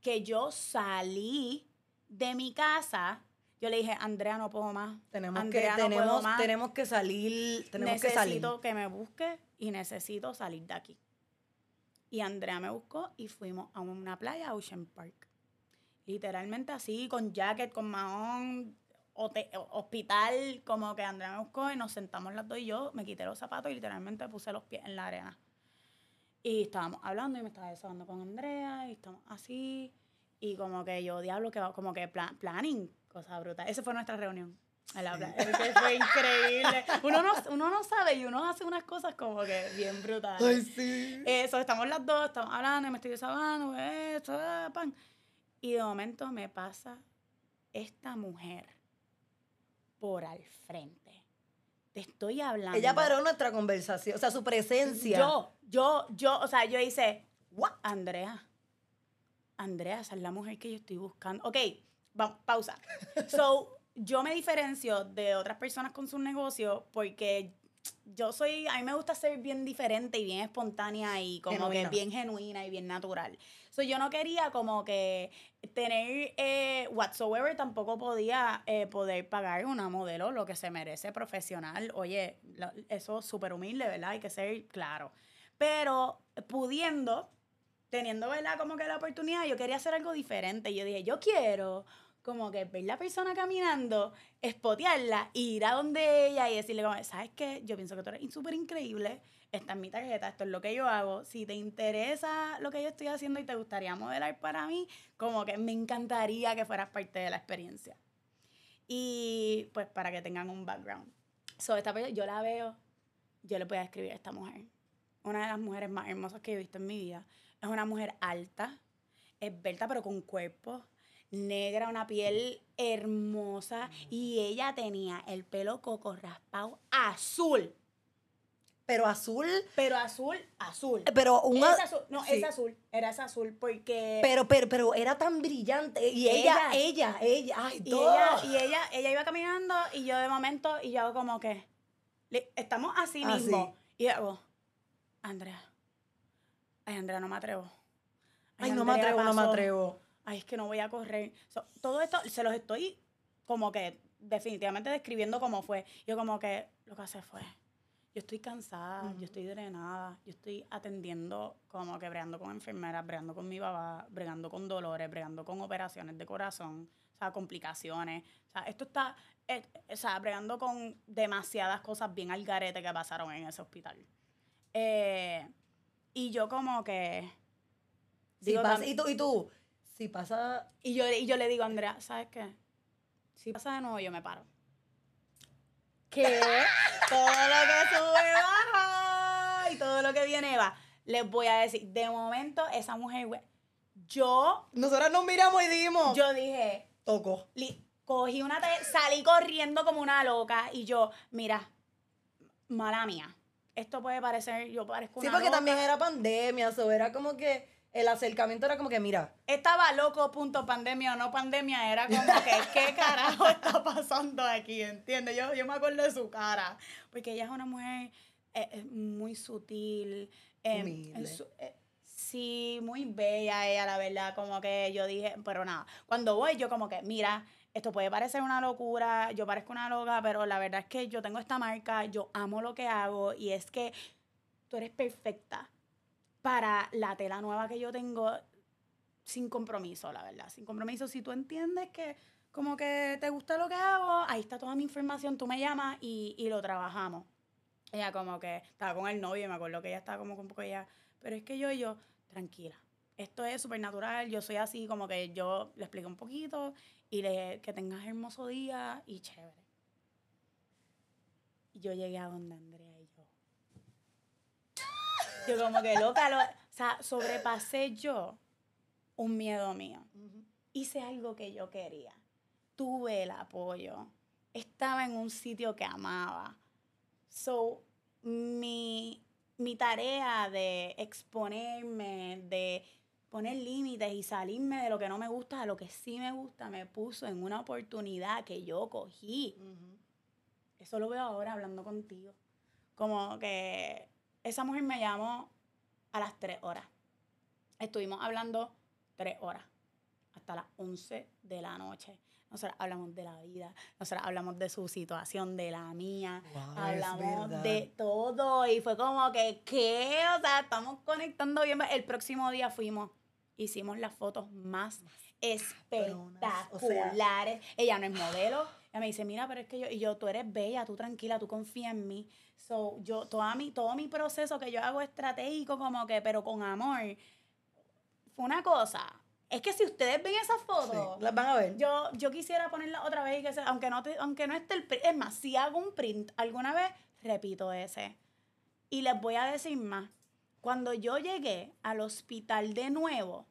que yo salí de mi casa. Yo le dije, Andrea, no puedo más. Tenemos, que, tenemos, tenemos que salir. Tenemos necesito que, salir. que me busque y necesito salir de aquí. Y Andrea me buscó y fuimos a una playa, Ocean Park. Literalmente así, con jacket, con mahón, hospital, como que Andrea me buscó y nos sentamos las dos y yo me quité los zapatos y literalmente puse los pies en la arena. Y estábamos hablando y me estaba desahogando con Andrea y estamos así. Y como que yo, diablo, que como que planning, cosa brutal. Esa fue nuestra reunión. El habla, fue increíble. Uno no, uno no sabe y uno hace unas cosas como que bien brutales. Ay, sí. Eso, estamos las dos, estamos hablando y me estoy desahogando, esto, pan. Y de momento me pasa esta mujer por al frente. Te estoy hablando. Ella paró nuestra conversación, o sea, su presencia. Yo, yo, yo, o sea, yo hice, ¿what? Andrea. Andrea, esa es la mujer que yo estoy buscando. Ok, vamos, pausa. So, yo me diferencio de otras personas con su negocio porque yo soy, a mí me gusta ser bien diferente y bien espontánea y como que bien genuina y bien natural. So, yo no quería como que tener eh, whatsoever, tampoco podía eh, poder pagar una modelo lo que se merece profesional. Oye, eso es súper humilde, ¿verdad? Hay que ser claro. Pero pudiendo, teniendo, ¿verdad? Como que la oportunidad, yo quería hacer algo diferente. Yo dije, yo quiero como que ver la persona caminando, espotearla, ir a donde ella y decirle como, ¿sabes qué? Yo pienso que tú eres súper increíble, esta es mi tarjeta, esto es lo que yo hago, si te interesa lo que yo estoy haciendo y te gustaría modelar para mí, como que me encantaría que fueras parte de la experiencia. Y pues para que tengan un background. So, esta yo la veo, yo le voy a describir a esta mujer. Una de las mujeres más hermosas que he visto en mi vida. Es una mujer alta, esbelta pero con cuerpo, negra, una piel hermosa y ella tenía el pelo coco raspado azul. Pero azul. Pero azul, azul. Pero un azul. No, es azul. Era ese azul porque. Pero, pero, pero era tan brillante. Y ella, ella, ella, ay, y ella, y ella, ella iba caminando y yo de momento, y yo como que. estamos así mismo. Y hago, Andrea. Ay, Andrea, no me atrevo. Ay, no me atrevo, no me atrevo ay, es que no voy a correr. todo esto se los estoy como que definitivamente describiendo cómo fue. Yo como que lo que hace fue, yo estoy cansada, yo estoy drenada, yo estoy atendiendo como que bregando con enfermeras, bregando con mi papá, bregando con dolores, bregando con operaciones de corazón, o sea, complicaciones. O sea, esto está, eh, o sea, bregando con demasiadas cosas bien al garete que pasaron en ese hospital. Eh, y yo como que... Digo, ¿Y tú? ¿Y tú? Si pasa. Y yo, y yo le digo Andrea, ¿sabes qué? Si pasa de nuevo, yo me paro. ¿Qué? todo lo que sube baja y todo lo que viene va. Les voy a decir, de momento, esa mujer, yo. Nosotras nos miramos y dijimos. Yo dije. Toco. cogí una. salí corriendo como una loca y yo, mira, mala mía. Esto puede parecer, yo parezco una. Sí, porque también era pandemia, eso era como que el acercamiento era como que, mira. Estaba loco, punto pandemia o no pandemia, era como que, ¿qué carajo está pasando aquí? ¿Entiendes? Yo, yo me acuerdo de su cara, porque ella es una mujer eh, eh, muy sutil. Eh, sí, muy bella ella, la verdad, como que yo dije, pero nada, cuando voy yo como que, mira, esto puede parecer una locura, yo parezco una loca, pero la verdad es que yo tengo esta marca, yo amo lo que hago y es que tú eres perfecta para la tela nueva que yo tengo sin compromiso, la verdad. Sin compromiso, si tú entiendes que como que te gusta lo que hago, ahí está toda mi información, tú me llamas y, lo trabajamos. Ella como que estaba con el novio, me acuerdo que ella estaba como un poco ella, pero es que yo y yo, tranquila, esto es súper natural, yo soy así, como que yo le explico un poquito y le, que tengas hermoso día y chévere. Y yo llegué a donde Andrea yo como que loca, o sea, sobrepasé yo un miedo mío. Hice algo que yo quería. Tuve el apoyo. Estaba en un sitio que amaba. So, mi, mi tarea de exponerme, de poner límites y salirme de lo que no me gusta a lo que sí me gusta, me puso en una oportunidad que yo cogí. Eso lo veo ahora hablando contigo. Como que esa mujer me llamó a las 3 horas. Estuvimos hablando 3 horas, hasta las 11 de la noche. Nosotros hablamos de la vida, nosotros hablamos de su situación, de la mía, hablamos de todo y fue como que, ¿qué? O sea, estamos conectando bien. El próximo día fuimos, hicimos las fotos más espectaculares. Ella no es modelo, ella me dice, mira, pero es que yo, y yo, tú eres bella, tú tranquila, tú confía en mí. So, yo, toda mi, todo mi proceso que yo hago estratégico, como que, pero con amor, fue una cosa. Es que si ustedes ven esas fotos, las van a ver. Yo, yo quisiera ponerlas otra vez y que aunque no aunque no esté el print, es más, si hago un print alguna vez, repito ese. Y les voy a decir más. Cuando yo llegué al hospital de nuevo,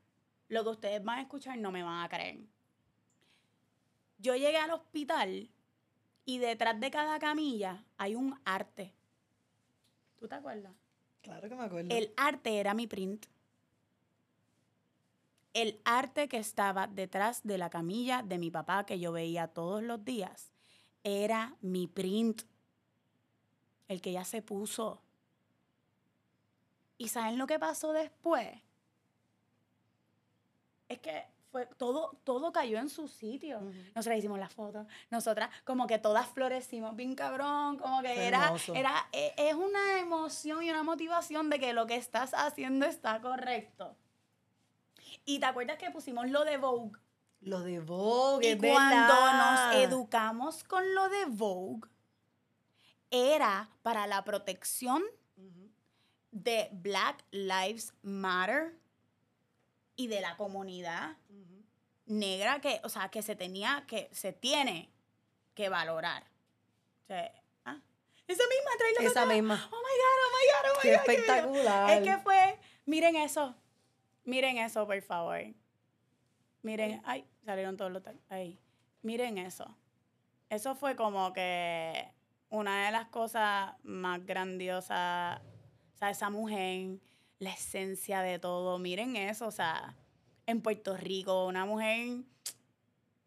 lo que ustedes van a escuchar no me van a creer. Yo llegué al hospital y detrás de cada camilla hay un arte. ¿Tú te acuerdas? Claro que me acuerdo. El arte era mi print. El arte que estaba detrás de la camilla de mi papá que yo veía todos los días era mi print. el que ella se puso. ¿Y saben lo que pasó después? Es que fue todo, todo cayó en su sitio. Nosotras hicimos las fotos, nosotras como que todas florecimos bien cabrón, como que era, era, e, es una emoción y una motivación de que lo que estás haciendo está correcto. Y te acuerdas que pusimos lo de Vogue. Lo de Vogue. Y cuando nos educamos con lo de Vogue, era para la protección de Black Lives Matter y de la comunidad negra que, o sea, que se tenía, que se tiene que valorar. ¿ah? Esa misma, tráelo Esa misma. Oh my God, oh my God, oh my qué espectacular. Es que fue, miren eso, miren eso, por favor. Miren, ay, salieron todos los, ahí. Miren eso. Eso fue como que una de las cosas más grandiosas, o sea, esa mujer, la esencia de todo, miren eso, o sea, en Puerto Rico, una mujer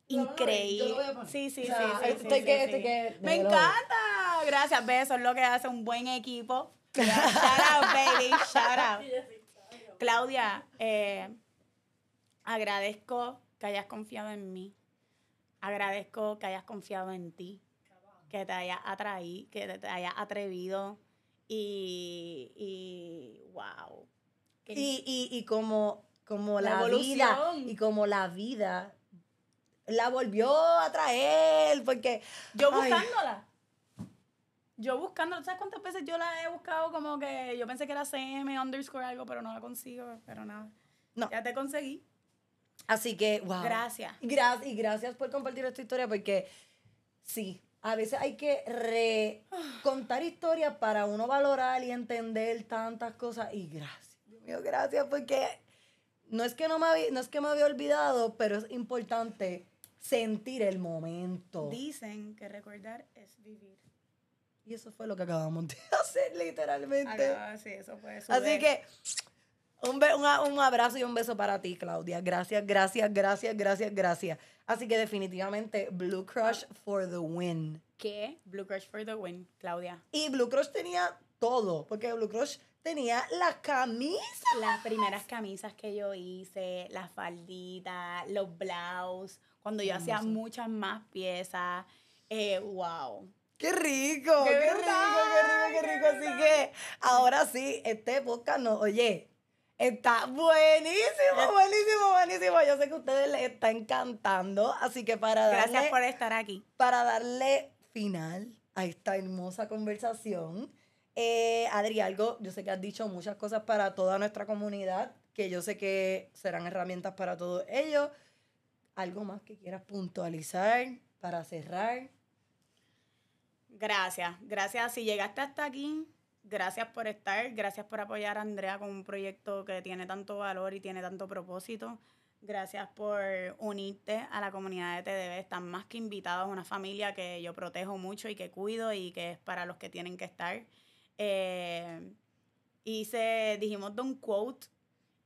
increíble. Sí, sí, sí, sí, Me encanta. Gracias, besos, es lo que hace un buen equipo. shout out, baby, shout out. Claudia, eh, agradezco que hayas confiado en mí. Agradezco que hayas confiado en ti que te haya atraído, que te haya atrevido y, y wow. Y, y, como, como la, vida, y como la vida la volvió a traer, porque... Yo buscándola. Yo buscándola, ¿sabes cuántas veces yo la he buscado? Como que yo pensé que era CM underscore algo, pero no la consigo, pero nada. No. Ya te conseguí. Así que, wow. Gracias. Gracias. Y gracias por compartir esta historia, porque sí, a veces hay que contar historias para uno valorar y entender tantas cosas. Y gracias, Dios mío, gracias, porque no es que no me había, no es que me había olvidado, pero es importante sentir el momento. Dicen que recordar es vivir. Y eso fue lo que acabamos de hacer, literalmente. sí, eso fue. Así que un, un, abrazo y un beso para ti, Claudia. Gracias, gracias, gracias, gracias, gracias. Así que definitivamente Blue Crush for the win. ¿Qué? Blue Crush for the win, Claudia. Y Blue Crush tenía todo, porque Blue Crush tenía las camisas. Las primeras camisas que yo hice, las falditas, los blouse, cuando yo hacía muchas más piezas. Eh, wow. ¡Qué rico! ¡Qué, rico, qué rico, qué rico! Así que ahora sí, este podcast no, oye, Está buenísimo, buenísimo, buenísimo. Yo sé que a ustedes les está encantando. Así que para darle. Gracias por estar aquí. Para darle final a esta hermosa conversación. Eh, Adri, algo, yo sé que has dicho muchas cosas para toda nuestra comunidad, que yo sé que serán herramientas para todos ellos. ¿Algo más que quieras puntualizar para cerrar? Gracias, gracias. Si llegaste hasta aquí, gracias por estar, gracias por apoyar a Andrea con un proyecto que tiene tanto valor y tiene tanto propósito. Gracias por unirte a la comunidad de TDB. Están más que invitados, una familia que yo protejo mucho y que cuido y que es para los que tienen que estar. Eh, hice, dijimos de un quote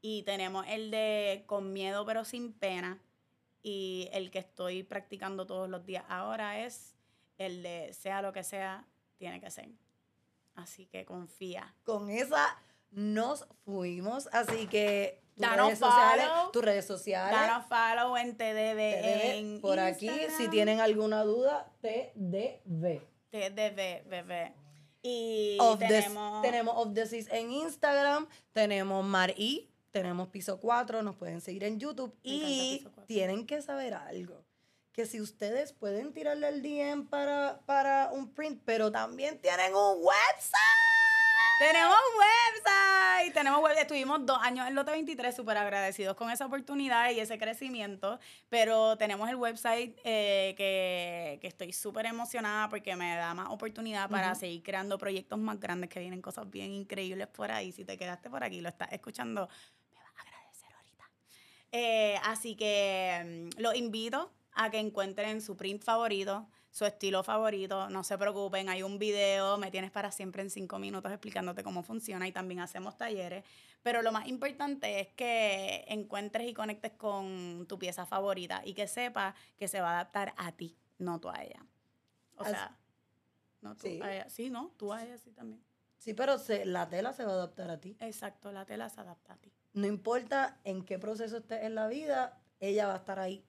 y tenemos el de con miedo pero sin pena y el que estoy practicando todos los días ahora es el de sea lo que sea, tiene que ser. Así que confía. Con esa nos fuimos. Así que tus redes sociales, tus redes sociales. Danos follow en TDB, Por aquí, si tienen alguna duda, TDB. TDB, bebé. Y tenemos... tenemos Of the Seas en Instagram, tenemos Mar-I, tenemos Piso 4, nos pueden seguir en YouTube. y tienen que saber algo que si ustedes pueden tirarle el DM para, para un print, pero también tienen un website. Tenemos website, tenemos web. Estuvimos dos años en Lote 23 súper agradecidos con esa oportunidad y ese crecimiento, pero tenemos el website eh, que, que, estoy súper emocionada porque me da más oportunidad para seguir creando proyectos más grandes que vienen cosas bien increíbles por ahí. Si te quedaste por aquí, lo estás escuchando, me vas a agradecer ahorita. Eh, así que mm, los invito a que encuentren su print favorito, su estilo favorito. No se preocupen, hay un video, me tienes para siempre en cinco minutos explicándote cómo funciona y también hacemos talleres. Pero lo más importante es que encuentres y conectes con tu pieza favorita y que sepas que se va a adaptar a ti, no tú a ella. O sea, no tú a ella. Sí, no, tú a ella sí también. Sí, pero se, la tela se va a adaptar a ti. Exacto, la tela se adapta a ti. No importa en qué proceso estés en la vida, ella va a estar ahí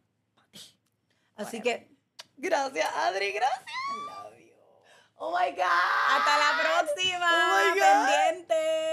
Así que, gracias, Adri, gracias. Oh my God. Hasta la próxima. Oh my God.